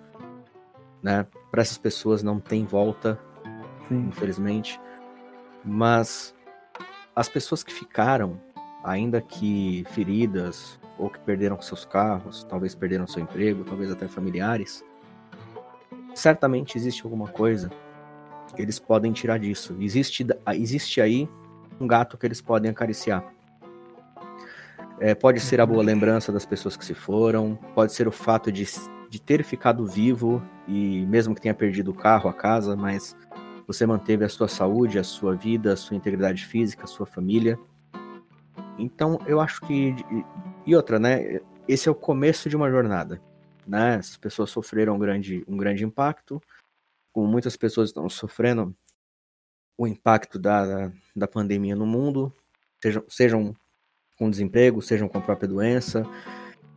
né? Para essas pessoas não tem volta, Sim. infelizmente. Mas as pessoas que ficaram, ainda que feridas ou que perderam seus carros, talvez perderam seu emprego, talvez até familiares, certamente existe alguma coisa que eles podem tirar disso. Existe, existe aí um gato que eles podem acariciar. É, pode ser a boa lembrança das pessoas que se foram, pode ser o fato de, de ter ficado vivo e mesmo que tenha perdido o carro, a casa, mas você manteve a sua saúde, a sua vida, a sua integridade física, a sua família. Então, eu acho que. E outra, né? Esse é o começo de uma jornada. Né? As pessoas sofreram um grande, um grande impacto, como muitas pessoas estão sofrendo o impacto da, da pandemia no mundo, sejam, sejam com desemprego, sejam com a própria doença.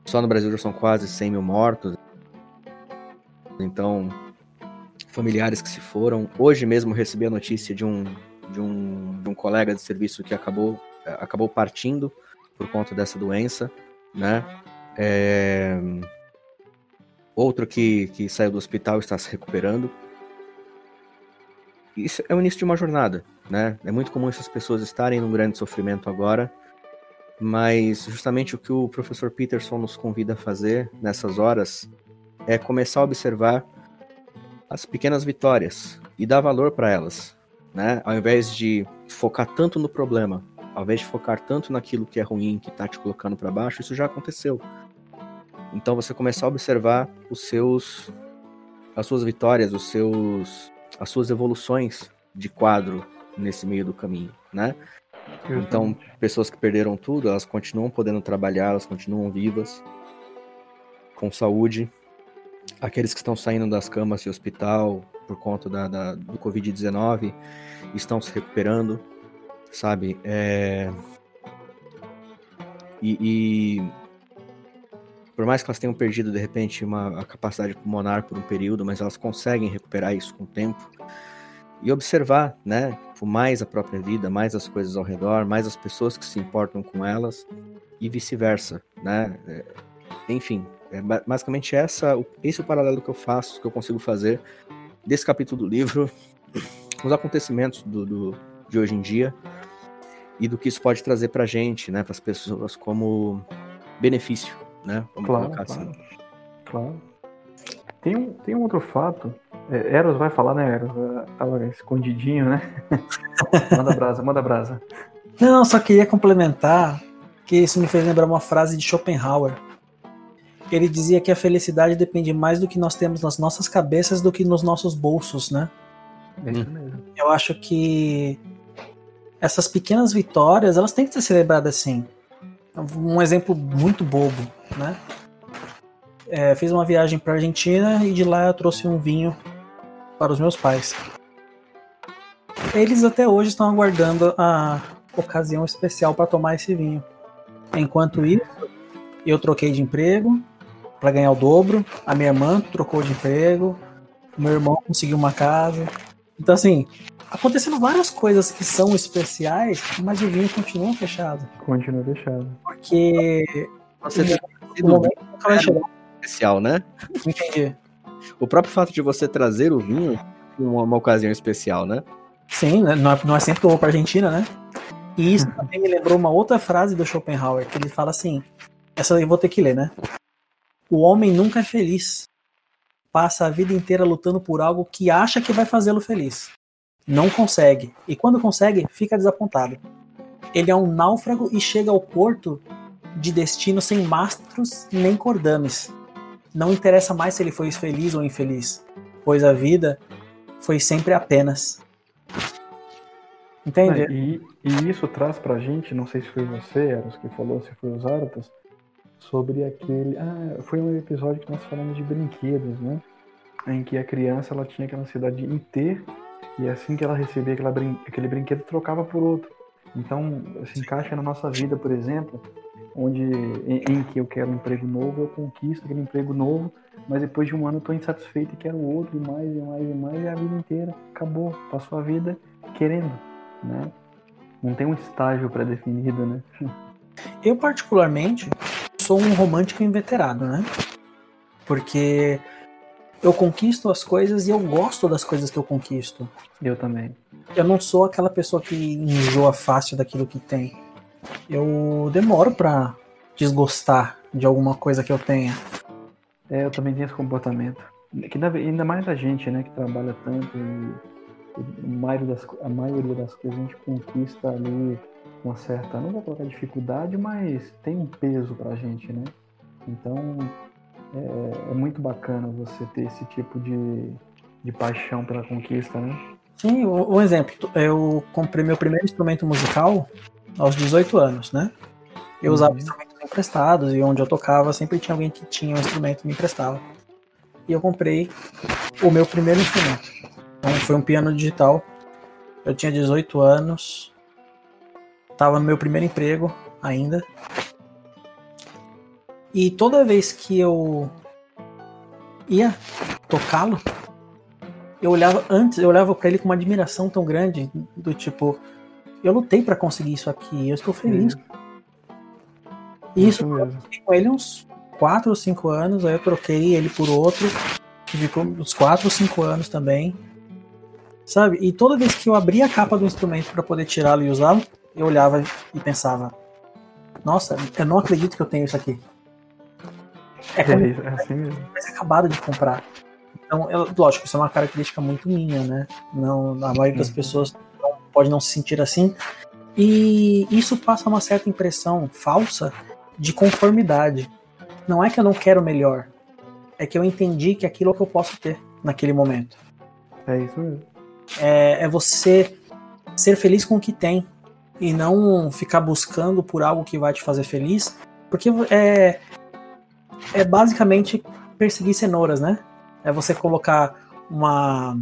Só no Brasil já são quase 100 mil mortos. Então, familiares que se foram. Hoje mesmo recebi a notícia de um, de um, de um colega de serviço que acabou, acabou partindo por conta dessa doença, né? É... Outro que, que saiu do hospital está se recuperando. Isso é o início de uma jornada, né? É muito comum essas pessoas estarem num grande sofrimento agora, mas justamente o que o professor Peterson nos convida a fazer nessas horas é começar a observar as pequenas vitórias e dar valor para elas, né? Ao invés de focar tanto no problema, ao invés de focar tanto naquilo que é ruim, que está te colocando para baixo, isso já aconteceu. Então você começar a observar os seus as suas vitórias, os seus as suas evoluções de quadro nesse meio do caminho, né? Então, pessoas que perderam tudo, elas continuam podendo trabalhar, elas continuam vivas, com saúde. Aqueles que estão saindo das camas de hospital por conta da, da do Covid-19 estão se recuperando, sabe? É... E, e, por mais que elas tenham perdido de repente uma a capacidade pulmonar por um período, mas elas conseguem recuperar isso com o tempo e observar, né, tipo, mais a própria vida, mais as coisas ao redor, mais as pessoas que se importam com elas e vice-versa, né? É, enfim, é basicamente essa, esse é o paralelo que eu faço, que eu consigo fazer desse capítulo do livro, <laughs> os acontecimentos do, do de hoje em dia e do que isso pode trazer para gente, né, para as pessoas como benefício, né? Vamos claro, colocar claro. assim. Claro. Tem um, tem um outro fato Eros vai falar, né, Eros? Tava escondidinho, né? <laughs> manda brasa, manda brasa. Não, só queria complementar que isso me fez lembrar uma frase de Schopenhauer. Ele dizia que a felicidade depende mais do que nós temos nas nossas cabeças do que nos nossos bolsos, né? É isso mesmo. Eu acho que essas pequenas vitórias, elas têm que ser celebradas assim. Um exemplo muito bobo, né? É, fiz uma viagem para Argentina e de lá eu trouxe um vinho para os meus pais. Eles até hoje estão aguardando a ocasião especial para tomar esse vinho. Enquanto isso, eu troquei de emprego para ganhar o dobro, a minha irmã trocou de emprego, o meu irmão conseguiu uma casa. Então, assim, acontecendo várias coisas que são especiais, mas o vinho continua fechado. Continua fechado. Porque. Você o momento vai chegar. Especial, né? Entendi o próprio fato de você trazer o vinho em uma, uma ocasião especial, né? Sim, né? não é, não é sempre que eu vou pra Argentina, né? E isso também me lembrou uma outra frase do Schopenhauer, que ele fala assim: essa eu vou ter que ler, né? O homem nunca é feliz. Passa a vida inteira lutando por algo que acha que vai fazê-lo feliz. não consegue. E quando consegue, fica desapontado. Ele é um náufrago e chega ao porto de destino sem mastros nem cordames. Não interessa mais se ele foi feliz ou infeliz, pois a vida foi sempre apenas. Entende? E, e isso traz pra gente, não sei se foi você, Eros, que falou, se foi os Aratas, sobre aquele. Ah, foi um episódio que nós falamos de brinquedos, né? Em que a criança ela tinha aquela ansiedade de ter, e assim que ela recebia aquela brin... aquele brinquedo, trocava por outro. Então, se encaixa na nossa vida, por exemplo, onde em, em, que eu quero um emprego novo, eu conquisto aquele emprego novo, mas depois de um ano eu estou insatisfeito e quero outro, e mais, e mais, e mais, e a vida inteira acabou, passou a vida querendo, né? Não tem um estágio pré-definido, né? <laughs> Eu, particularmente, sou um romântico inveterado, né? Porque eu conquisto as coisas e eu gosto das coisas que eu conquisto. Eu também. Eu não sou aquela pessoa que enjoa fácil daquilo que tem. Eu demoro para desgostar de alguma coisa que eu tenha. É, eu também tenho esse comportamento. Que ainda mais a gente, né, que trabalha tanto e, a, maioria das, a maioria das coisas a gente conquista ali uma certa, não vou colocar dificuldade, mas tem um peso pra gente, né? Então é, é muito bacana você ter esse tipo de, de paixão pela conquista, né? Sim, um exemplo. Eu comprei meu primeiro instrumento musical aos 18 anos, né? Eu usava uhum. instrumentos emprestados e onde eu tocava sempre tinha alguém que tinha um instrumento e me emprestava. E eu comprei o meu primeiro instrumento. Então foi um piano digital. Eu tinha 18 anos. Tava no meu primeiro emprego ainda. E toda vez que eu ia tocá-lo, eu olhava antes, eu olhava para ele com uma admiração tão grande, do tipo, eu lutei para conseguir isso aqui, eu estou feliz. E isso, eu fiquei com ele uns 4 ou 5 anos, aí eu troquei ele por outro, que ficou uns 4 ou 5 anos também. Sabe? E toda vez que eu abria a capa do instrumento para poder tirá-lo e usá-lo, eu olhava e pensava: Nossa, eu não acredito que eu tenho isso aqui. É, como é, é assim mesmo. acabado de comprar. Então, eu, lógico, isso é uma característica muito minha, né? Não, a maioria das uhum. pessoas pode não se sentir assim. E isso passa uma certa impressão falsa de conformidade. Não é que eu não quero melhor, é que eu entendi que aquilo é o que eu posso ter naquele momento. É isso mesmo. É, é você ser feliz com o que tem e não ficar buscando por algo que vai te fazer feliz, porque é, é basicamente perseguir cenouras, né? É você colocar uma,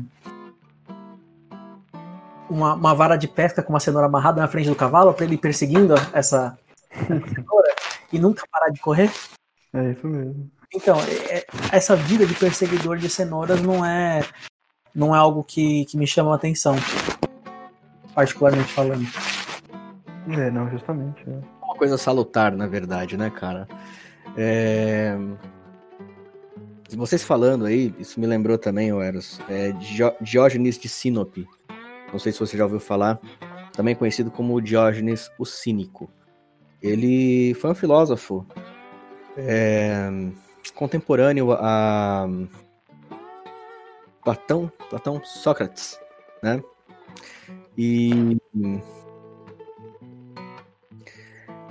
uma, uma vara de pesca com uma cenoura amarrada na frente do cavalo para ele ir perseguindo essa, cenoura e nunca parar de correr. É isso mesmo. Então, é, essa vida de perseguidor de cenouras não é não é algo que, que me chama a atenção, particularmente falando. É, não, justamente. É. Uma coisa salutar, na verdade, né, cara? É... Vocês falando aí, isso me lembrou também, Eros, é, Diógenes de Sinope. Não sei se você já ouviu falar. Também conhecido como Diógenes o Cínico. Ele foi um filósofo é, contemporâneo a Platão, Platão, Sócrates, né? E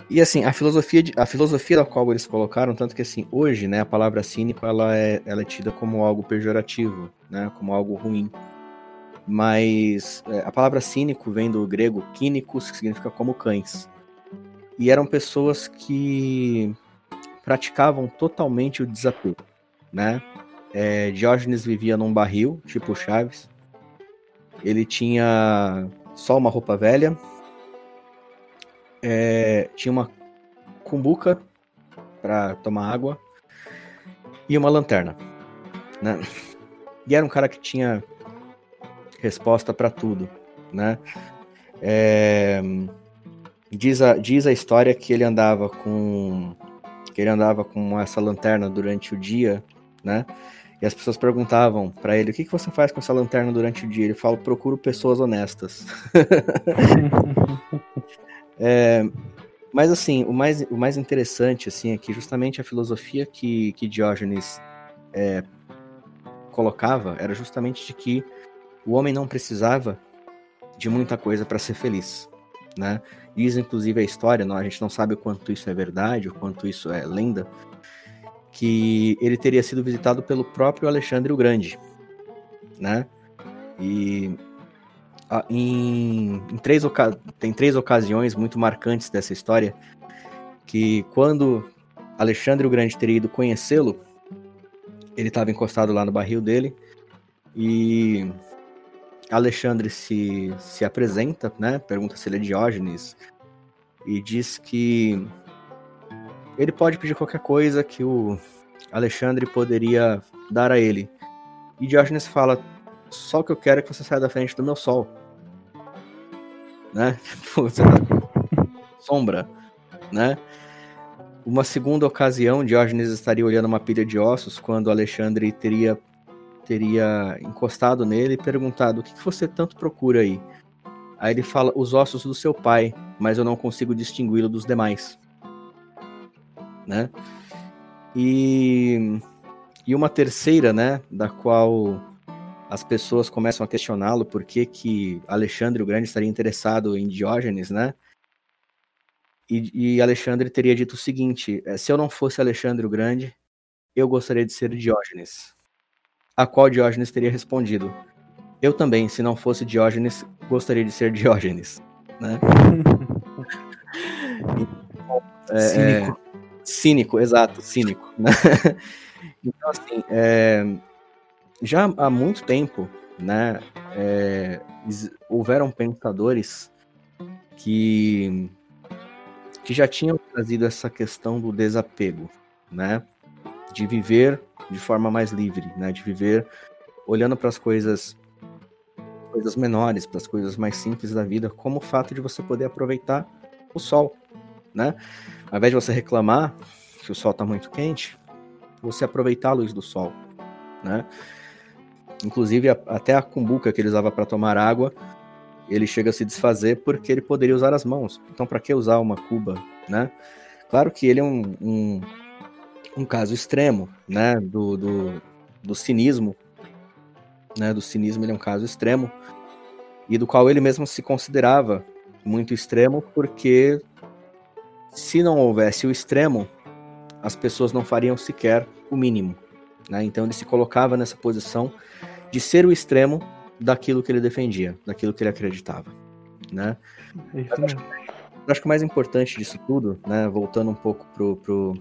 e assim, a filosofia, de, a filosofia da qual eles colocaram, tanto que assim, hoje, né, a palavra cínico, ela é, ela é tida como algo pejorativo, né, como algo ruim. Mas é, a palavra cínico vem do grego kínicos, que significa como cães. E eram pessoas que praticavam totalmente o desapego, né? É, Diógenes vivia num barril, tipo Chaves. Ele tinha só uma roupa velha, é, tinha uma cumbuca para tomar água e uma lanterna, né? E era um cara que tinha resposta para tudo, né? É, diz, a, diz a história que ele andava com que ele andava com essa lanterna durante o dia, né? E as pessoas perguntavam para ele: o que, que você faz com essa lanterna durante o dia? Ele fala: procuro pessoas honestas. <laughs> É, mas assim, o mais, o mais interessante assim é que justamente a filosofia que, que Diógenes é, colocava era justamente de que o homem não precisava de muita coisa para ser feliz, né? Diz inclusive a história, não, a gente não sabe o quanto isso é verdade, o quanto isso é lenda, que ele teria sido visitado pelo próprio Alexandre o Grande, né? E a, em, em três tem três ocasiões muito marcantes dessa história que quando Alexandre o Grande teria ido conhecê-lo, ele estava encostado lá no barril dele e Alexandre se, se apresenta, né? Pergunta se ele é Diógenes e diz que ele pode pedir qualquer coisa que o Alexandre poderia dar a ele. E Diógenes fala: Só que eu quero é que você saia da frente do meu sol. Né? <laughs> Você tá sombra, né? Uma segunda ocasião, Diógenes estaria olhando uma pilha de ossos quando Alexandre teria teria encostado nele e perguntado: O que, que você tanto procura aí? Aí ele fala: Os ossos do seu pai, mas eu não consigo distingui-lo dos demais. Né? E, e uma terceira, né, da qual as pessoas começam a questioná-lo por que, que Alexandre o Grande estaria interessado em Diógenes, né? E, e, Alexandre teria dito o seguinte: é, se eu não fosse Alexandre o Grande, eu gostaria de ser Diógenes. A qual Diógenes teria respondido: Eu também, se não fosse Diógenes, gostaria de ser Diógenes. Né? <laughs> é, cínico. É, cínico, exato, cínico. Né? <laughs> então, assim, é, já há muito tempo, né, é, houveram pensadores que que já tinham trazido essa questão do desapego, né? De viver de forma mais livre, né? De viver olhando para as coisas coisas menores, para as coisas mais simples da vida, como o fato de você poder aproveitar o sol, né? Ao invés de você reclamar que o sol está muito quente, você aproveitar a luz do sol, né? Inclusive até a cumbuca que ele usava para tomar água, ele chega a se desfazer porque ele poderia usar as mãos. Então, para que usar uma cuba, né? Claro que ele é um, um, um caso extremo, né? Do, do, do, cinismo, né? Do cinismo, ele é um caso extremo e do qual ele mesmo se considerava muito extremo, porque se não houvesse o extremo, as pessoas não fariam sequer o mínimo. Né? Então ele se colocava nessa posição de ser o extremo daquilo que ele defendia, daquilo que ele acreditava, né? É. Eu acho que o mais importante disso tudo, né, voltando um pouco pro, pro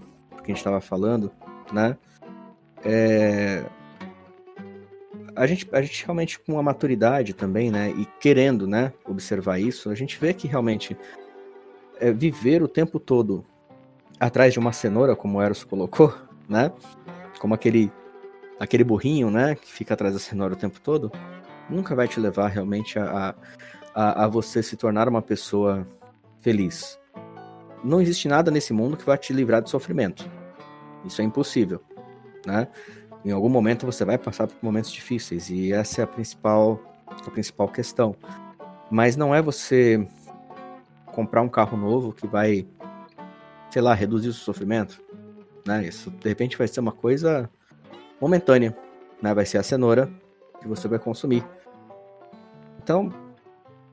que a gente estava falando, né, é... a gente, a gente realmente com a maturidade também, né, e querendo, né, observar isso, a gente vê que realmente é, viver o tempo todo atrás de uma cenoura, como o Eros colocou, <laughs> né, como aquele aquele burrinho, né, que fica atrás da cenoura o tempo todo, nunca vai te levar realmente a, a, a você se tornar uma pessoa feliz. Não existe nada nesse mundo que vai te livrar de sofrimento. Isso é impossível, né? Em algum momento você vai passar por momentos difíceis e essa é a principal, a principal questão. Mas não é você comprar um carro novo que vai, sei lá, reduzir o sofrimento, né? Isso de repente vai ser uma coisa momentânea, né? Vai ser a cenoura que você vai consumir. Então,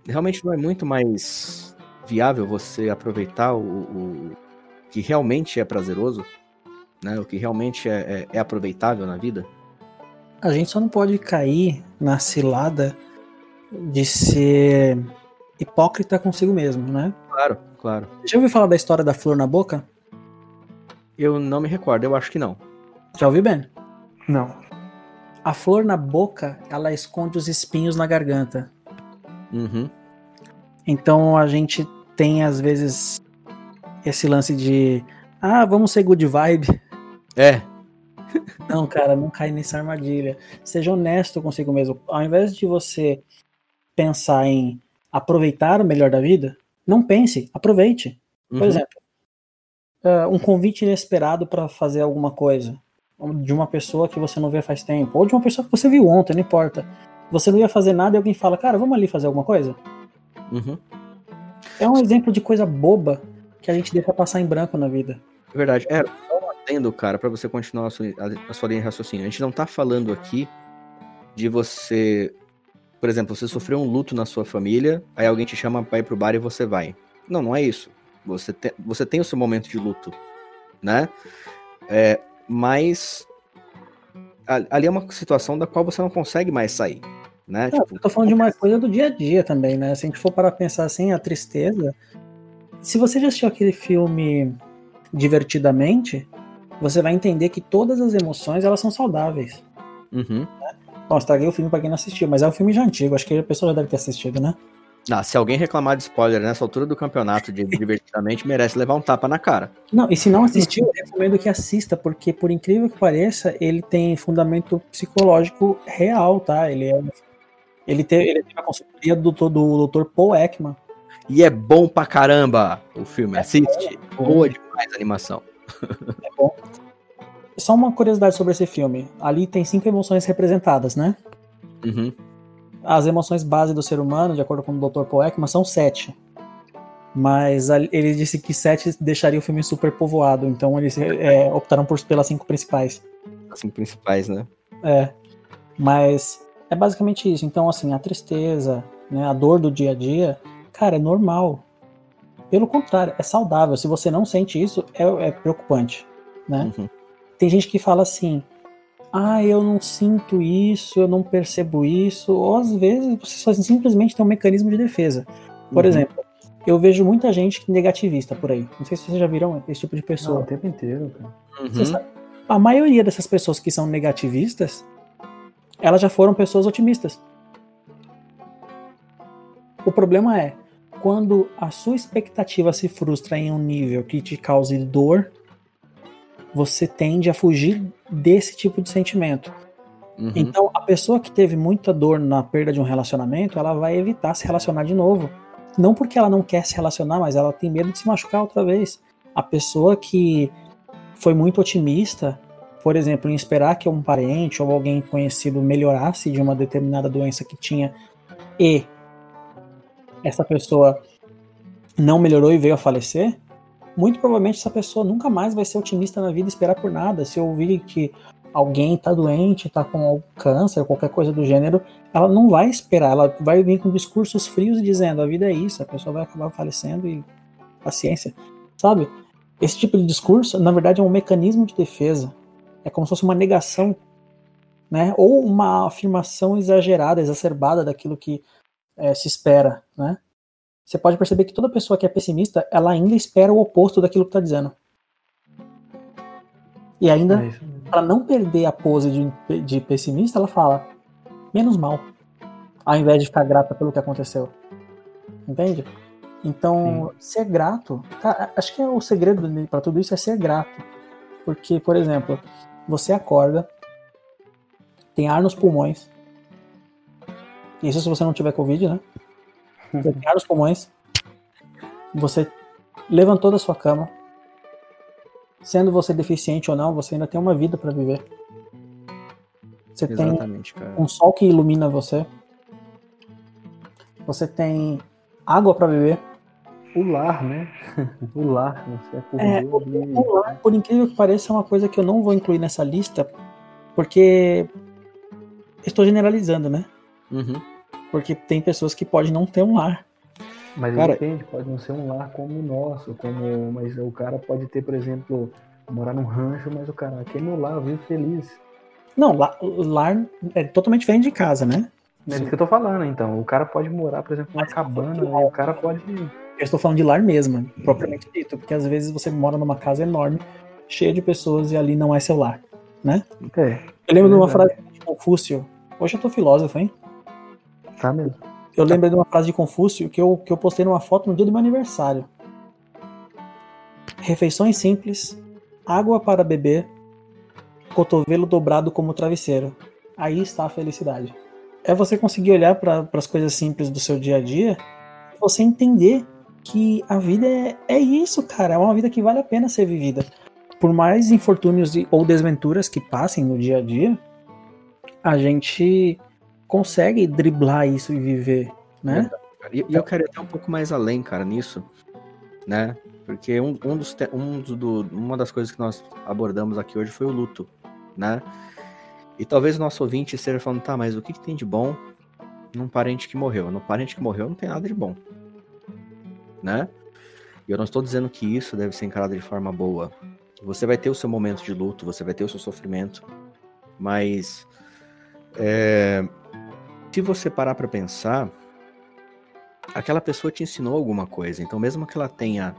realmente não é muito mais viável você aproveitar o, o que realmente é prazeroso, né? O que realmente é, é, é aproveitável na vida. A gente só não pode cair na cilada de ser hipócrita consigo mesmo, né? Claro, claro. Já ouviu falar da história da flor na boca? Eu não me recordo, eu acho que não. Já ouviu, Ben? Não. A flor na boca, ela esconde os espinhos na garganta. Uhum. Então a gente tem, às vezes, esse lance de. Ah, vamos ser good vibe. É. <laughs> Não, cara, não cai nessa armadilha. Seja honesto consigo mesmo. Ao invés de você pensar em aproveitar o melhor da vida, não pense, aproveite. Por uhum. exemplo, uh, um convite inesperado para fazer alguma coisa de uma pessoa que você não vê faz tempo, ou de uma pessoa que você viu ontem, não importa. Você não ia fazer nada e alguém fala, cara, vamos ali fazer alguma coisa? Uhum. É um exemplo de coisa boba que a gente deixa passar em branco na vida. É verdade. É, só atendo, cara, para você continuar a sua, a sua linha de raciocínio. A gente não tá falando aqui de você por exemplo, você sofreu um luto na sua família, aí alguém te chama para ir pro bar e você vai. Não, não é isso. Você, te, você tem o seu momento de luto, né? É, mas ali é uma situação da qual você não consegue mais sair, né? Não, tipo, eu tô falando de uma coisa do dia a dia também, né? Se a gente for para pensar assim, a tristeza. Se você já assistiu aquele filme divertidamente, você vai entender que todas as emoções elas são saudáveis. Uhum. Né? Bom, estraguei o filme para quem não assistiu, mas é um filme já antigo, acho que a pessoa já deve ter assistido, né? Ah, se alguém reclamar de spoiler nessa altura do campeonato de <laughs> divertidamente, merece levar um tapa na cara. Não, e se não assistiu, eu recomendo que assista, porque por incrível que pareça, ele tem fundamento psicológico real, tá? Ele é. Ele teve, ele teve a consultoria do, do Dr. Paul Ekman. E é bom pra caramba o filme, assiste. É Boa demais a animação. É bom. Só uma curiosidade sobre esse filme. Ali tem cinco emoções representadas, né? Uhum as emoções base do ser humano, de acordo com o Dr. Paul Ekman, são sete. Mas ele disse que sete deixaria o filme super povoado, então eles é, optaram por, pelas cinco principais. As cinco principais, né? É. Mas é basicamente isso. Então, assim, a tristeza, né, a dor do dia a dia, cara, é normal. Pelo contrário, é saudável. Se você não sente isso, é, é preocupante, né? Uhum. Tem gente que fala assim, ah, eu não sinto isso, eu não percebo isso, ou às vezes você só simplesmente tem um mecanismo de defesa. Por uhum. exemplo, eu vejo muita gente negativista por aí. Não sei se vocês já viram esse tipo de pessoa. Não, o tempo inteiro, cara. Uhum. A maioria dessas pessoas que são negativistas, elas já foram pessoas otimistas. O problema é, quando a sua expectativa se frustra em um nível que te cause dor, você tende a fugir desse tipo de sentimento. Uhum. Então, a pessoa que teve muita dor na perda de um relacionamento, ela vai evitar se relacionar de novo. Não porque ela não quer se relacionar, mas ela tem medo de se machucar outra vez. A pessoa que foi muito otimista, por exemplo, em esperar que um parente ou alguém conhecido melhorasse de uma determinada doença que tinha e essa pessoa não melhorou e veio a falecer, muito provavelmente essa pessoa nunca mais vai ser otimista na vida e esperar por nada. Se ouvir que alguém está doente, está com câncer, qualquer coisa do gênero, ela não vai esperar, ela vai vir com discursos frios dizendo a vida é isso, a pessoa vai acabar falecendo e paciência, sabe? Esse tipo de discurso, na verdade, é um mecanismo de defesa. É como se fosse uma negação, né? Ou uma afirmação exagerada, exacerbada daquilo que é, se espera, né? você pode perceber que toda pessoa que é pessimista, ela ainda espera o oposto daquilo que está dizendo. E ainda, é para não perder a pose de, de pessimista, ela fala, menos mal, ao invés de ficar grata pelo que aconteceu. Entende? Então, Sim. ser grato, tá, acho que é o segredo para tudo isso é ser grato. Porque, por exemplo, você acorda, tem ar nos pulmões. Isso se você não tiver Covid, né? Você tem ar nos pulmões. Você levantou da sua cama. Sendo você deficiente ou não, você ainda tem uma vida para viver. Você Exatamente, tem um sol que ilumina você. Você tem água para beber. O lar, né? <laughs> o lar. Você é, o, o lar, por incrível que pareça, é uma coisa que eu não vou incluir nessa lista, porque estou generalizando, né? Uhum. Porque tem pessoas que podem não ter um lar. Mas cara, depende, pode não ser um lar como o nosso, como, mas o cara pode ter, por exemplo, morar num rancho, mas o cara, aqui é meu lar, eu vivo feliz. Não, lar, lar é totalmente diferente de casa, né? É isso que eu tô falando, então. O cara pode morar, por exemplo, numa cabana, o cara pode. Eu estou falando de lar mesmo, propriamente dito, porque às vezes você mora numa casa enorme, cheia de pessoas e ali não é seu lar, né? É. Eu lembro é de uma frase de Confúcio. Hoje eu tô filósofo, hein? Tá mesmo. Eu lembrei de uma frase de Confúcio que eu, que eu postei numa foto no dia do meu aniversário. Refeições simples, água para beber, cotovelo dobrado como travesseiro. Aí está a felicidade. É você conseguir olhar para as coisas simples do seu dia a dia e você entender que a vida é, é isso, cara. É uma vida que vale a pena ser vivida. Por mais infortúnios ou desventuras que passem no dia a dia, a gente consegue driblar isso e viver, né? E, eu quero ir até um pouco mais além, cara, nisso, né? Porque um, um dos, um do, uma das coisas que nós abordamos aqui hoje foi o luto, né? E talvez o nosso ouvinte esteja falando, tá, mas o que, que tem de bom num parente que morreu. No parente que morreu não tem nada de bom, né? E eu não estou dizendo que isso deve ser encarado de forma boa. Você vai ter o seu momento de luto, você vai ter o seu sofrimento, mas é, se você parar para pensar, aquela pessoa te ensinou alguma coisa. Então, mesmo que ela tenha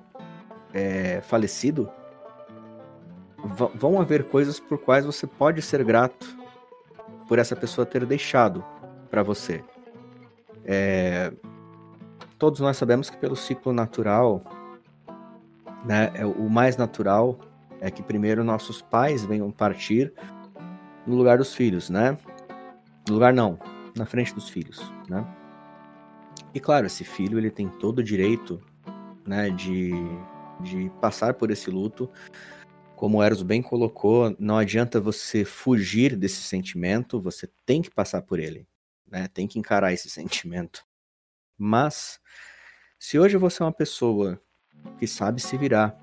é, falecido, vão haver coisas por quais você pode ser grato por essa pessoa ter deixado para você. É, todos nós sabemos que pelo ciclo natural, né, é o mais natural é que primeiro nossos pais venham partir no lugar dos filhos, né? No lugar não, na frente dos filhos, né? E claro, esse filho ele tem todo o direito, né, de, de passar por esse luto. Como o Eros bem colocou, não adianta você fugir desse sentimento, você tem que passar por ele, né? Tem que encarar esse <laughs> sentimento. Mas se hoje você é uma pessoa que sabe se virar,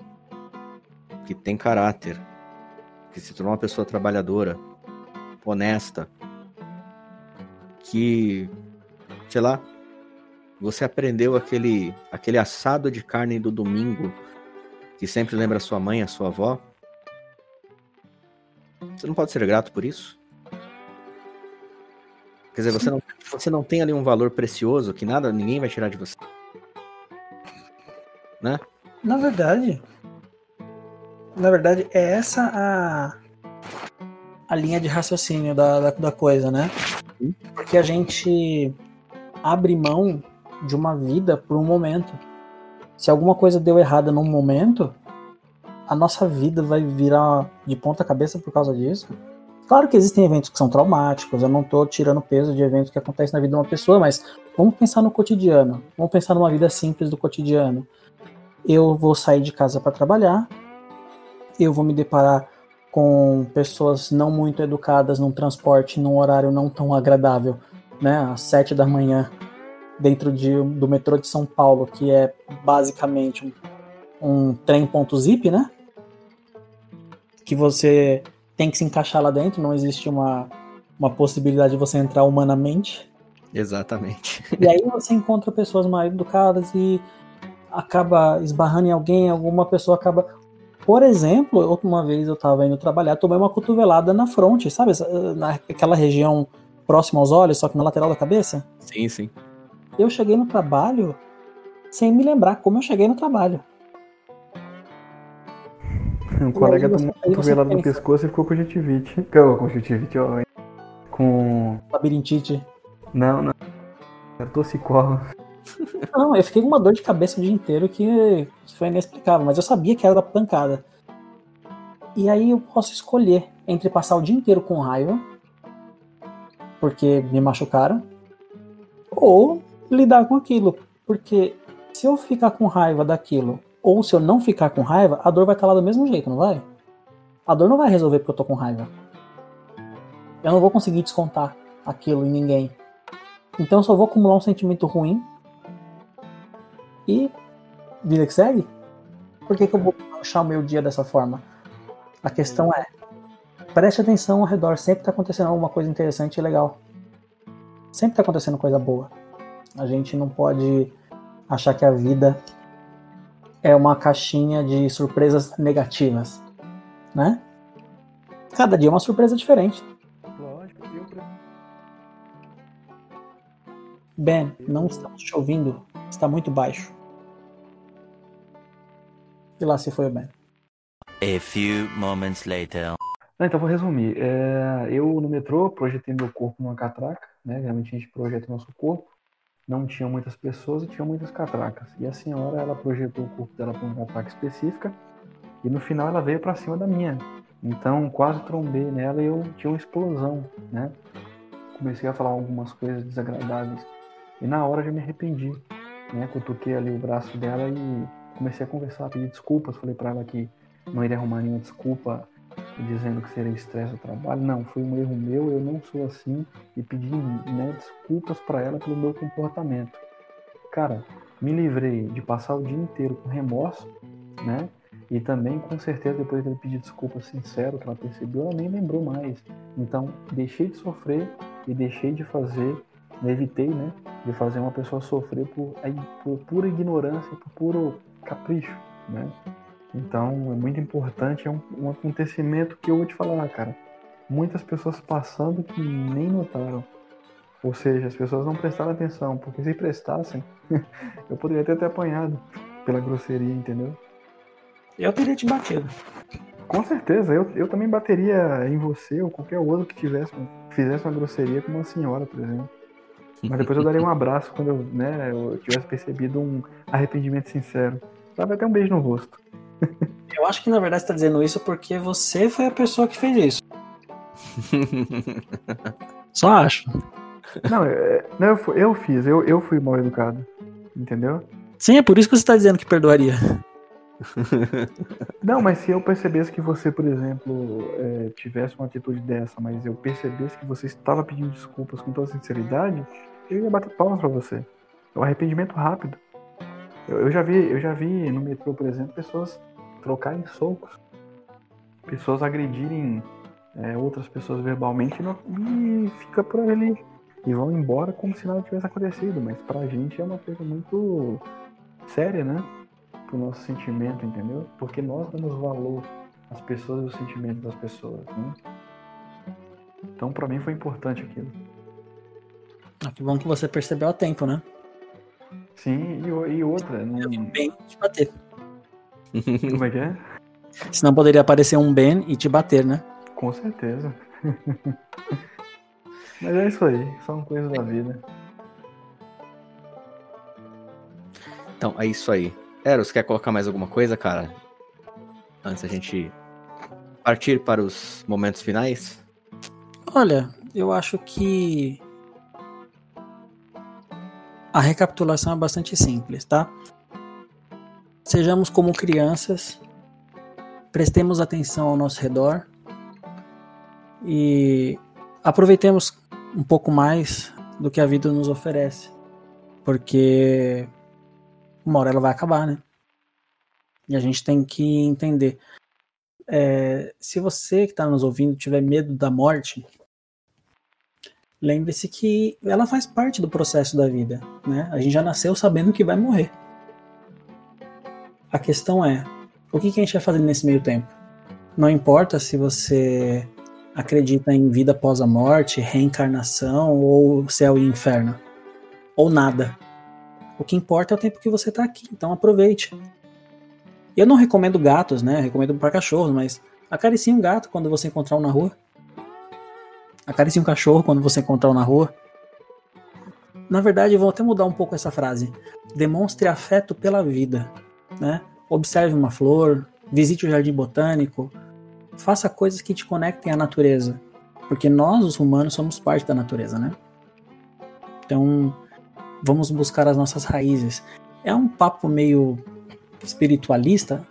que tem caráter, que se tornou uma pessoa trabalhadora, honesta, que, sei lá, você aprendeu aquele, aquele assado de carne do domingo que sempre lembra sua mãe, a sua avó. Você não pode ser grato por isso? Quer dizer, você não, você não tem ali um valor precioso que nada, ninguém vai tirar de você. Né? Na verdade, na verdade, é essa a, a linha de raciocínio da, da, da coisa, né? Porque a gente abre mão de uma vida por um momento. Se alguma coisa deu errada num momento, a nossa vida vai virar de ponta cabeça por causa disso. Claro que existem eventos que são traumáticos, eu não estou tirando peso de eventos que acontecem na vida de uma pessoa, mas vamos pensar no cotidiano. Vamos pensar numa vida simples do cotidiano. Eu vou sair de casa para trabalhar, eu vou me deparar com pessoas não muito educadas num transporte num horário não tão agradável, né, às sete da manhã, dentro de, do metrô de São Paulo, que é basicamente um, um trem ponto zip, né? Que você tem que se encaixar lá dentro, não existe uma, uma possibilidade de você entrar humanamente. Exatamente. <laughs> E aí você encontra pessoas mal educadas e acaba esbarrando em alguém, alguma pessoa acaba. Por exemplo, uma vez eu tava indo trabalhar, tomei uma cotovelada na fronte, sabe? Naquela região próxima aos olhos, só que na lateral da cabeça. Sim, sim. Eu cheguei no trabalho sem me lembrar como eu cheguei no trabalho. <laughs> Um colega tomou uma cotovelada no pescoço e ficou com conjuntivite. Com conjuntivite, ó. Com. Labirintite. Não, não. É tossicolo. <laughs> Não, eu fiquei com uma dor de cabeça o dia inteiro que, que foi inexplicável, mas eu sabia que era da pancada. E aí eu posso escolher entre passar o dia inteiro com raiva, porque me machucaram, ou lidar com aquilo. Porque se eu ficar com raiva daquilo, ou se eu não ficar com raiva, a dor vai estar lá do mesmo jeito, não vai? A dor não vai resolver porque eu tô com raiva. Eu não vou conseguir descontar aquilo em ninguém. Então eu só vou acumular um sentimento ruim e vida que segue? Por que, que eu vou achar o meu dia dessa forma? A questão é, preste atenção ao redor, sempre está acontecendo alguma coisa interessante e legal. Sempre está acontecendo coisa boa. A gente não pode achar que a vida é uma caixinha de surpresas negativas, né? Cada dia é uma surpresa diferente. Lógico, eu... Ben, não estamos te ouvindo. Está muito baixo. E lá se foi o Ben. A few moments later. então vou resumir. É, eu no metrô projetei meu corpo numa catraca, né? Realmente a gente projeta o nosso corpo. Não tinha muitas pessoas e tinha muitas catracas. E a senhora ela projetou o corpo dela para uma catraca específica e no final ela veio para cima da minha. Então quase trombei nela e eu tinha uma explosão, né? Comecei a falar algumas coisas desagradáveis e na hora já me arrependi né? Cutuquei ali o braço dela e comecei a conversar, pedir desculpas. Falei para ela que não iria arrumar nenhuma desculpa dizendo que seria estresse o trabalho. Não, foi um erro meu, eu não sou assim e pedi né, desculpas para ela pelo meu comportamento. Cara, me livrei de passar o dia inteiro com remorso, né? E também, com certeza, depois dele pedir desculpas sincero que ela percebeu, ela nem lembrou mais. Então, deixei de sofrer e deixei de fazer evitei, né, de fazer uma pessoa sofrer por, por pura ignorância, por puro capricho, né? Então é muito importante, é um, um acontecimento que eu vou te falar, cara. Muitas pessoas passando que nem notaram. Ou seja, as pessoas não prestaram atenção, porque se prestassem, <laughs> eu poderia ter até apanhado pela grosseria, entendeu? Eu teria te batido. Com certeza, eu, eu também bateria em você ou qualquer outro que tivesse, fizesse uma grosseria com uma senhora, por exemplo. Mas depois eu daria um abraço quando eu, né, eu tivesse percebido um arrependimento sincero. Sabe, até um beijo no rosto. Eu acho que na verdade você tá dizendo isso porque você foi a pessoa que fez isso. <laughs> Só acho. Não, é, não eu, eu fiz, eu, eu fui mal educado. Entendeu? Sim, é por isso que você tá dizendo que perdoaria. Não, mas se eu percebesse que você, por exemplo, é, tivesse uma atitude dessa, mas eu percebesse que você estava pedindo desculpas com toda sinceridade, eu ia bater palmas pra você. É um arrependimento rápido. Eu, eu, já vi, eu já vi no metrô, por exemplo, pessoas trocarem socos, pessoas agredirem é, outras pessoas verbalmente e, não, e fica por ali e vão embora como se nada tivesse acontecido. Mas pra gente é uma coisa muito séria, né? Pro nosso sentimento, entendeu? Porque nós damos valor às pessoas e aos sentimentos das pessoas, né? Então pra mim foi importante aquilo. Ah, que bom que você percebeu a tempo, né? Sim, e, e outra. Não... Bem te bater. Como é que é? Senão poderia aparecer um Ben e te bater, né? Com certeza. <laughs> Mas é isso aí, são coisas da vida. Então, é isso aí. Eros, quer colocar mais alguma coisa, cara? Antes da gente partir para os momentos finais? Olha, eu acho que a recapitulação é bastante simples, tá? Sejamos como crianças, prestemos atenção ao nosso redor e aproveitemos um pouco mais do que a vida nos oferece. Porque uma hora ela vai acabar, né? E a gente tem que entender. É, se você que está nos ouvindo tiver medo da morte, lembre-se que ela faz parte do processo da vida. Né? A gente já nasceu sabendo que vai morrer. A questão é: o que, a gente vai fazer nesse meio tempo? Não importa se você acredita em vida após a morte, reencarnação ou céu e inferno. Ou nada. O que importa é o tempo que você está aqui, então aproveite. Eu não recomendo gatos, né? recomendo para cachorros, mas acaricie um gato quando você encontrar um na rua. Acaricie um cachorro quando você encontrar um na rua. Na verdade, eu vou até mudar um pouco essa frase. Demonstre afeto pela vida, né? Observe uma flor, visite o jardim botânico, faça coisas que te conectem à natureza, porque nós, os humanos, somos parte da natureza, né? Então, vamos buscar as nossas raízes. É um papo meio espiritualista?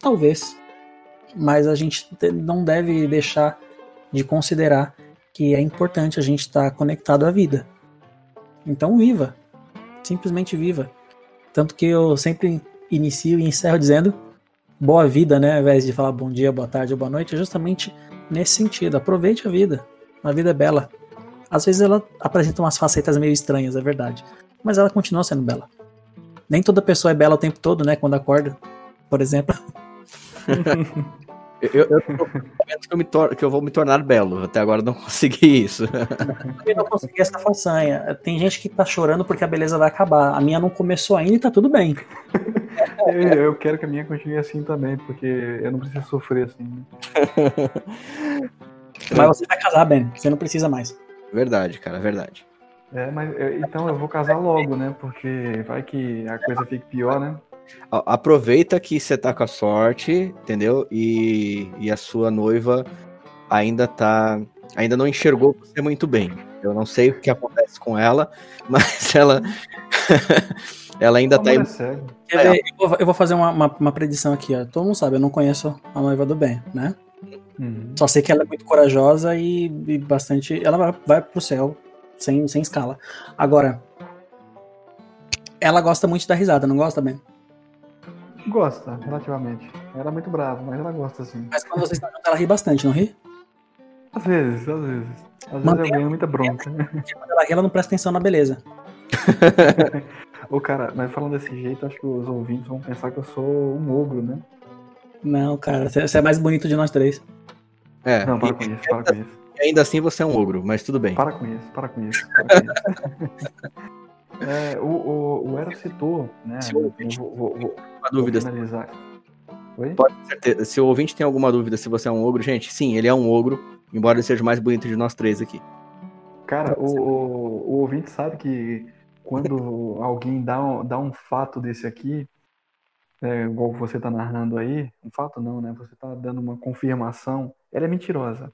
Talvez, mas a gente não deve deixar de considerar que é importante a gente estar conectado à vida. Então, viva, simplesmente viva. Tanto que eu sempre inicio e encerro dizendo boa vida, né? Ao invés de falar bom dia, boa tarde ou boa noite, é justamente nesse sentido. Aproveite a vida. A vida é bela. Às vezes ela apresenta umas facetas meio estranhas, é verdade. Mas ela continua sendo bela. Nem toda pessoa é bela o tempo todo, né? Quando acorda, por exemplo. Eu, eu, que, eu tor que eu vou me tornar belo. Até agora não consegui isso. Eu não consegui essa façanha. Tem gente que tá chorando porque a beleza vai acabar. A minha não começou ainda e tá tudo bem. Eu, eu, quero que a minha continue assim também, porque eu não preciso sofrer assim. Né? <laughs> Mas você vai casar, Ben. Você não precisa mais. Verdade, cara, verdade. É, mas eu, então eu vou casar logo, né? Porque vai que a coisa fique pior, né? Aproveita que você tá com a sorte, entendeu? E, e a sua noiva ainda tá. Ainda não enxergou você muito bem. Eu não sei o que acontece com ela, <laughs> mas ela. Ela ainda tá. É é. Eu, vou, eu vou fazer uma, uma, uma, predição aqui, ó. Todo mundo sabe, eu não conheço a noiva do bem, né? Uhum. Só sei que ela é muito corajosa e, e bastante. Ela vai, vai pro céu sem, sem escala. Agora, ela gosta muito da risada, não gosta, Ben? Gosta, relativamente. Ela é muito brava, mas ela gosta, assim. Mas quando vocês estão juntos, ela ri bastante, não ri? Às vezes, às vezes. Às vezes eu ganho muita bronca. Ela, ela não presta atenção na beleza. <laughs> Ô, cara, mas falando desse jeito, acho que os ouvintes vão pensar que eu sou um ogro, né? Não, cara, você é mais bonito de nós três. É. Não, para com isso, para com isso. Ainda assim você é um ogro, mas tudo bem. Para com isso, para com isso. Para com isso. <laughs> é, o, o, o Eros citou, né? Se o ouvinte vou, vou, vou, Uma dúvida. finalizar. Oi? Pode ter certeza. Se o ouvinte tem alguma dúvida se você é um ogro, gente, sim, ele é um ogro, embora ele seja o mais bonito de nós três aqui. Cara, o, o, o ouvinte sabe que quando alguém dá um, dá um fato desse aqui, é, igual você tá narrando aí, um fato não, né? Você tá dando uma confirmação, ela é mentirosa.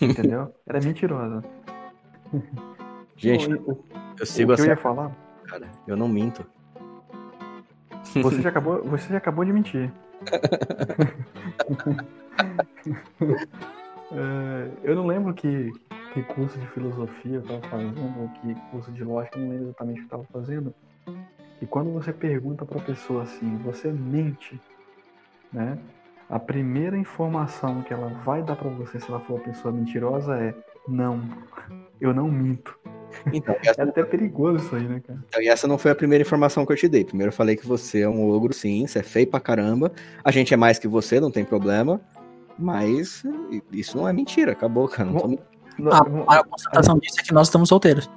Entendeu? <laughs> ela é mentirosa. Gente, o, o, eu sigo o que eu assim, ia falar, cara. Eu não minto. você já acabou, você já acabou de mentir. <laughs> <laughs> É, eu não lembro que, que curso de filosofia eu estava fazendo, ou que curso de lógica, não lembro exatamente o que estava fazendo. E quando você pergunta para a pessoa assim, você mente, né? A primeira informação que ela vai dar para você se ela for uma pessoa mentirosa é não, eu não minto. Então, <laughs> É até perigoso isso aí, né, cara? Então, e essa não foi a primeira informação que eu te dei. Primeiro eu falei que você é um ogro, sim, você é feio pra caramba. A gente é mais que você, não tem problema. Mas isso não é mentira, acabou, cara. Não tô... A, eu- a constatação disso é que nós estamos solteiros.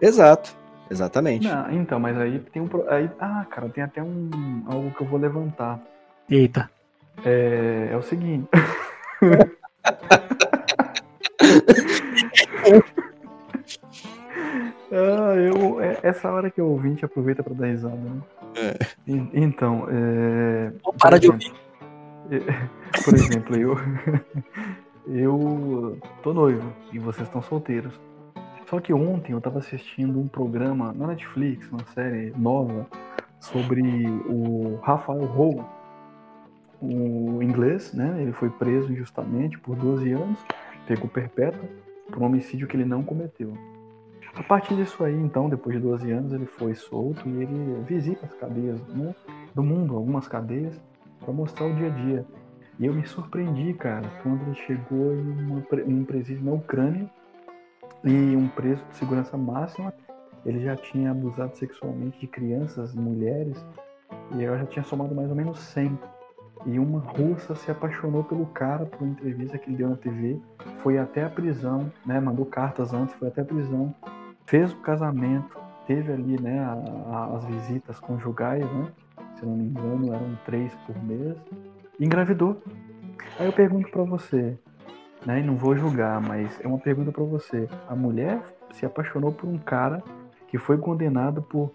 Exato, exatamente. não, então, mas aí tem um. Aí, ah, cara, tem até um algo que eu vou levantar. Eita. É, é o seguinte. <laughs> ah, eu, é- essa hora que o ouvinte aproveita pra dar risada, né? En- Então, é, Ou para de exemplo, <laughs> por exemplo, eu, eu tô noivo e vocês estão solteiros. Só que ontem eu tava assistindo um programa na Netflix, uma série nova, sobre o Rafael Rowe, o inglês, né? Ele foi preso injustamente por 12 anos, pegou perpétua por um homicídio que ele não cometeu. A partir disso aí, então, depois de 12 anos, ele foi solto e ele visita as cadeias né, do mundo, algumas cadeias, para mostrar o dia a dia. E eu me surpreendi, cara, quando ele chegou em, uma, um presídio na Ucrânia e um preso de segurança máxima, ele já tinha abusado sexualmente de crianças, mulheres, e eu já tinha somado mais ou menos 100. E uma russa se apaixonou pelo cara por uma entrevista que ele deu na TV, foi até a prisão, né? Mandou cartas antes, foi até a prisão, fez o casamento, teve ali, né, a- a- as visitas conjugais, né? Se não me engano, eram três por mês, engravidou. Aí eu pergunto pra você, né? E não vou julgar, mas é uma pergunta pra você. A mulher se apaixonou por um cara que foi condenado por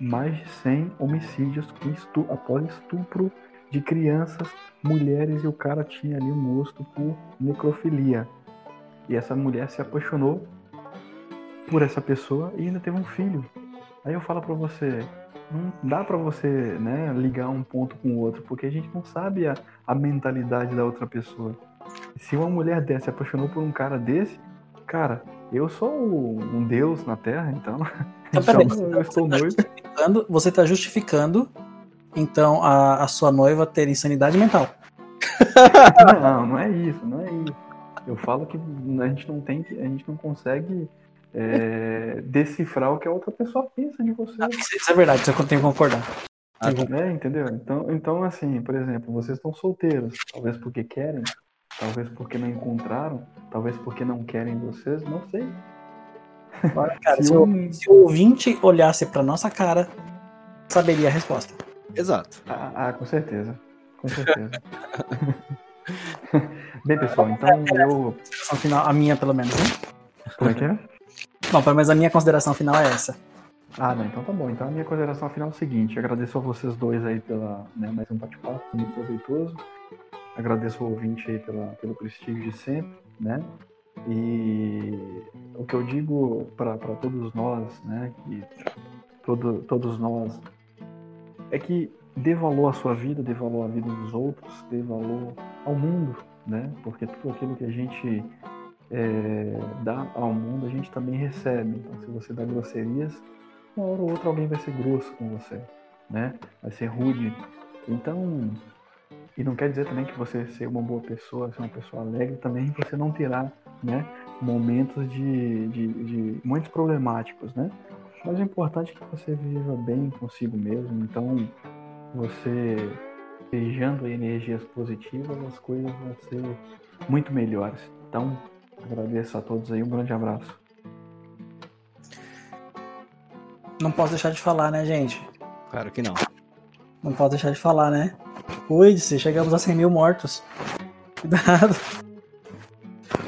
mais de 100 homicídios estu- após estupro de crianças, mulheres, e o cara tinha ali um gosto por necrofilia. E essa mulher se apaixonou por essa pessoa e ainda teve um filho. Aí eu falo pra você, não dá pra você, né, ligar um ponto com o outro, porque a gente não sabe a, a mentalidade da outra pessoa. Se uma mulher dessa se apaixonou por um cara desse, cara, eu sou um deus na Terra, então, <laughs> Então, peraí, então eu estou você tá noivo. justificando- Você está justificando, então, a, a sua noiva ter insanidade mental. Não, não é isso, não é isso. Eu falo que a gente não tem, que- a gente não consegue é, decifrar o que a outra pessoa pensa de você. Isso, isso é verdade, isso eu tenho que concordar. Ah, né? Entendeu? Então, então, assim, por exemplo, vocês estão solteiros, talvez porque querem, talvez porque não encontraram, talvez porque não querem vocês, não sei. <laughs> Cara, Se um- se o ouvinte olhasse pra nossa cara, saberia a resposta. Exato. Ah, ah, com certeza. Com certeza. <laughs> Bem, pessoal, então eu. A minha, pelo menos, né? Como é que é? Bom, pelo menos a minha consideração final é essa. Ah, não, então tá bom. Então a minha consideração final é o seguinte: agradeço a vocês dois aí pela né, mais um bate-papo muito proveitoso. Agradeço ao ouvinte aí pela, pelo prestígio de sempre, né? E o que eu digo para todos nós, né? Que todo, todos nós é que dê valor à sua vida, dê valor à vida dos outros, dê valor ao mundo, né? Porque tudo aquilo que a gente é, dá ao mundo, a gente também recebe. Então, se você dá grosserias, uma hora ou outra alguém vai ser grosso com você, né? Vai ser rude. Então, E não quer dizer também que você ser uma boa pessoa, ser uma pessoa alegre, também você não terá, né, momentos de, de, de problemáticos, né? Mas o importante é que você viva bem consigo mesmo. Então, você beijando energias positivas, as coisas vão ser muito melhores. Então, agradeço a todos aí, um grande abraço. Não posso deixar de falar, né, gente? Claro que não. Não posso deixar de falar, né? Cuide-se, chegamos a 100 mil mortos. Cuidado.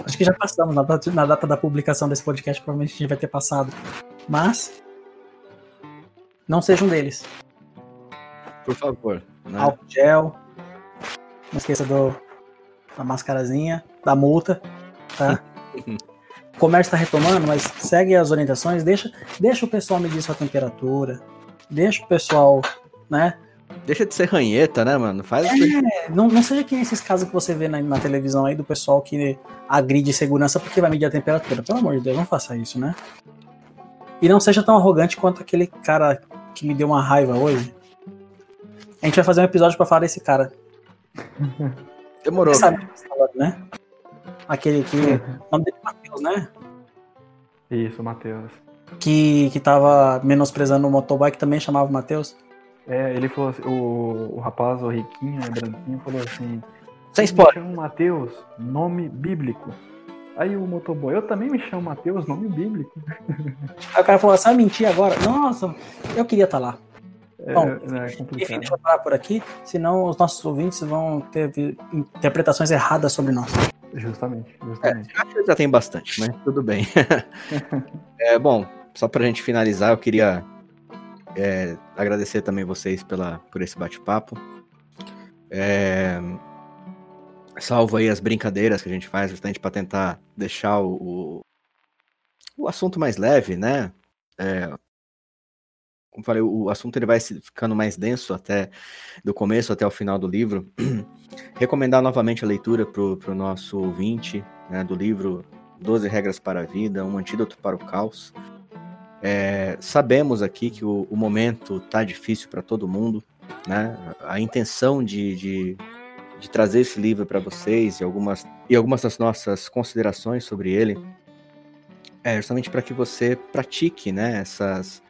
Acho que já passamos na data, na data da publicação desse podcast, provavelmente a gente vai ter passado. Mas. Não seja um deles. Por favor. Né? Álcool gel. Não esqueça do, da mascarazinha, da multa. Tá? <laughs> o comércio está retomando, mas segue as orientações, deixa, deixa o pessoal medir sua temperatura, deixa o pessoal, né? Deixa de ser ranheta, né, mano? Faz é, não, não seja que esses casos que você vê na, na, televisão aí do pessoal que agride segurança porque vai medir a temperatura. Pelo amor de Deus, não faça isso, né? E não seja tão arrogante quanto aquele cara que me deu uma raiva hoje. A gente vai fazer um episódio para falar desse cara. Demorou. Você sabe, né? Aquele que. O nome dele é Matheus, né? Isso, Matheus. Que, que tava menosprezando o motobike também chamava Matheus. É, ele falou assim, o, o rapaz, o riquinho, o branquinho, falou assim. Sem spoiler. Me chamo Matheus, nome bíblico. Aí o motoboy, eu também me chamo Matheus, nome bíblico. <laughs> Aí o cara falou, sabe mentir agora? Nossa, eu queria estar tá lá. É, Bom, é enfim, deixa eu parar por aqui, senão os nossos ouvintes vão ter interpretações erradas sobre nós. Justamente, justamente. É, acho que já tem bastante, mas tudo bem. <laughs> é, bom, só pra gente finalizar, eu queria é, agradecer também vocês pela, por esse bate-papo. É, salvo aí as brincadeiras que a gente faz justamente para tentar deixar o, o, assunto mais leve, né? É, como falei, o assunto ele vai ficando mais denso até do começo até o final do livro. <clears throat> Recomendar novamente a leitura para o nosso ouvinte né, do livro 12 Regras para a Vida, um antídoto para o caos. É, sabemos aqui que o, o momento está difícil para todo mundo, né? A intenção de, de, de trazer esse livro para vocês e algumas, e algumas das nossas considerações sobre ele é justamente para que você pratique, né? Essas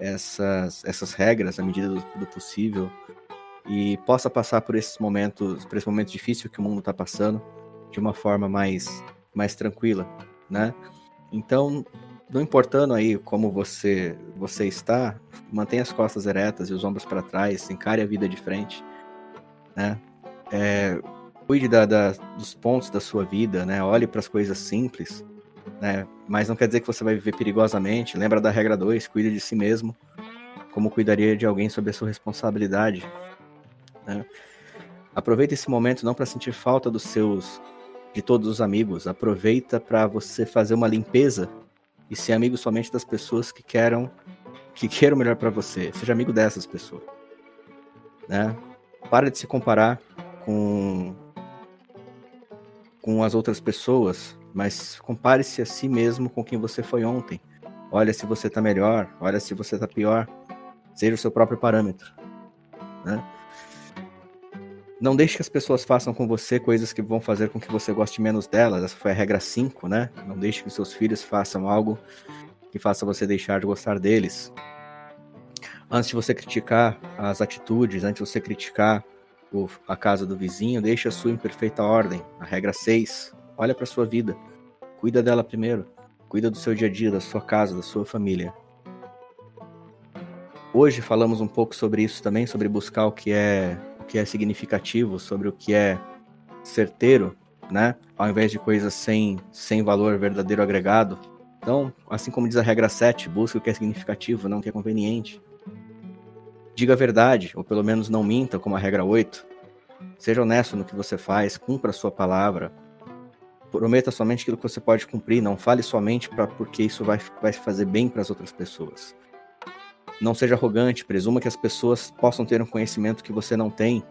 essas, essas regras à medida do, do possível e possa passar por esses momentos, por esse momento difícil que o mundo está passando, de uma forma mais, mais tranquila, né? Então, não importando aí como você você está, mantenha as costas eretas e os ombros para trás, encare a vida de frente, né? É, cuide da, da, dos pontos da sua vida, né? Olhe para as coisas simples né? Mas não quer dizer que você vai viver perigosamente. Lembra da regra 2, cuide de si mesmo, como cuidaria de alguém sob a sua responsabilidade. Né? Aproveita esse momento não para sentir falta dos seus, de todos os amigos. Aproveita para você fazer uma limpeza e ser amigo somente das pessoas que queiram, que queiram melhor para você. Seja amigo dessas pessoas, né? Para de se comparar com com as outras pessoas mas compare-se a si mesmo com quem você foi ontem. Olha se você está melhor, olha se você está pior. Seja o seu próprio parâmetro. Né? Não deixe que as pessoas façam com você coisas que vão fazer com que você goste menos delas. Essa foi a regra 5, né? Não deixe que seus filhos façam algo que faça você deixar de gostar deles. Antes de você criticar as atitudes, antes de você criticar o, a casa do vizinho, deixe a sua em perfeita ordem. A regra 6, Olha para sua vida. Cuida dela primeiro. Cuida do seu dia a dia, da sua casa, da sua família. Hoje falamos um pouco sobre isso também, sobre buscar o que é o que é significativo, sobre o que é certeiro, né? Ao invés de coisas sem, sem valor verdadeiro agregado. Então, assim como diz a regra 7, busque o que é significativo, não o que é conveniente. Diga a verdade, ou pelo menos não minta, como a regra 8. Seja honesto no que você faz, cumpra a sua palavra, Prometa somente aquilo que você pode cumprir, não fale somente para porque isso vai, vai fazer bem para as outras pessoas. Não seja arrogante, presuma que as pessoas possam ter um conhecimento que você não tem.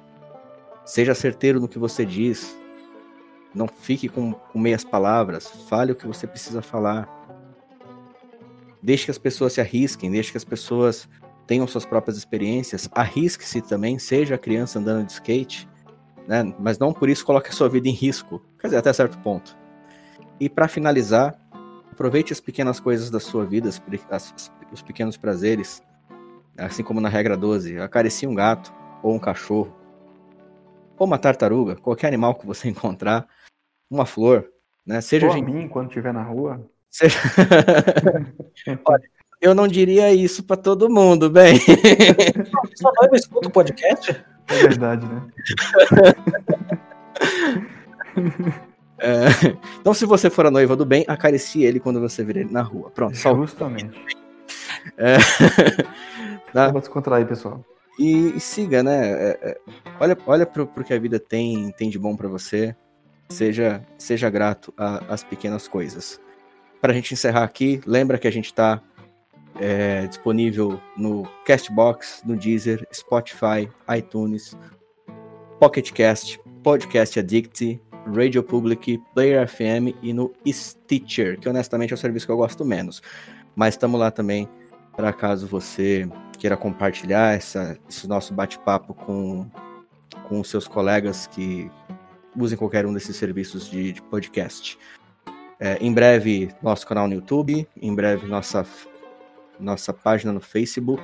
Seja certeiro no que você diz. Não fique com, com meias palavras. Fale o que você precisa falar. Deixe que as pessoas se arrisquem, deixe que as pessoas tenham suas próprias experiências. Arrisque-se também, seja a criança andando de skate né? Mas não por isso coloque a sua vida em risco. Quer dizer, até certo ponto. E para finalizar, aproveite as pequenas coisas da sua vida, as, as, os pequenos prazeres, assim como na regra 12. Acaricie um gato ou um cachorro, ou uma tartaruga, qualquer animal que você <laughs> encontrar, uma flor, né? Seja ou a gente... mim quando estiver na rua. Seja... <laughs> Olha, eu não diria isso para todo mundo, bem. <laughs> Só noiva escuta o podcast? É verdade, né? <laughs> É, então, se você for a noiva do bem, acaricie ele quando você vir ele na rua. Pronto, só. Justamente. É, <laughs> tá? Vamos descontrair, pessoal. E, e siga, né? É, é, olha olha pro, pro que a vida tem, tem de bom para você. Seja, seja grato às pequenas coisas. Para a gente encerrar aqui, lembra que a gente está é, disponível no Castbox, no Deezer, Spotify, iTunes, Pocket Cast, Podcast Addict, Radio Public, Player FM e no Stitcher, que honestamente é o serviço que eu gosto menos. Mas estamos lá também para caso você queira compartilhar essa, esse nosso bate-papo com, com seus colegas que usem qualquer um desses serviços de, de podcast. É, em breve, nosso canal no YouTube, em breve, nossa, nossa página no Facebook.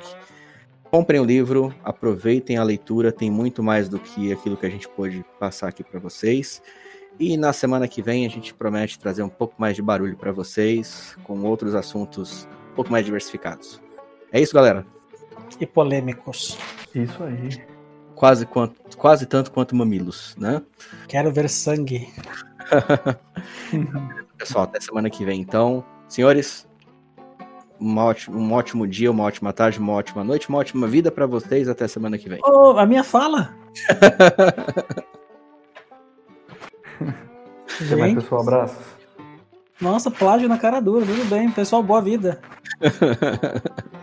Comprem o livro, aproveitem a leitura, tem muito mais do que aquilo que a gente pôde passar aqui para vocês. E na semana que vem a gente promete trazer um pouco mais de barulho para vocês, com outros assuntos um pouco mais diversificados. É isso, galera. E polêmicos. Isso aí. Quase, quanto, quase tanto quanto mamilos, né? Quero ver sangue. <laughs> Pessoal, até semana que vem, então. Senhores, um ótimo, um ótimo dia, uma ótima tarde, uma ótima noite, uma ótima vida para vocês. Até semana que vem. Oh, a minha fala. <laughs> Até mais, pessoal. Abraços. Nossa, plágio na cara dura, tudo bem. Pessoal, boa vida. <laughs>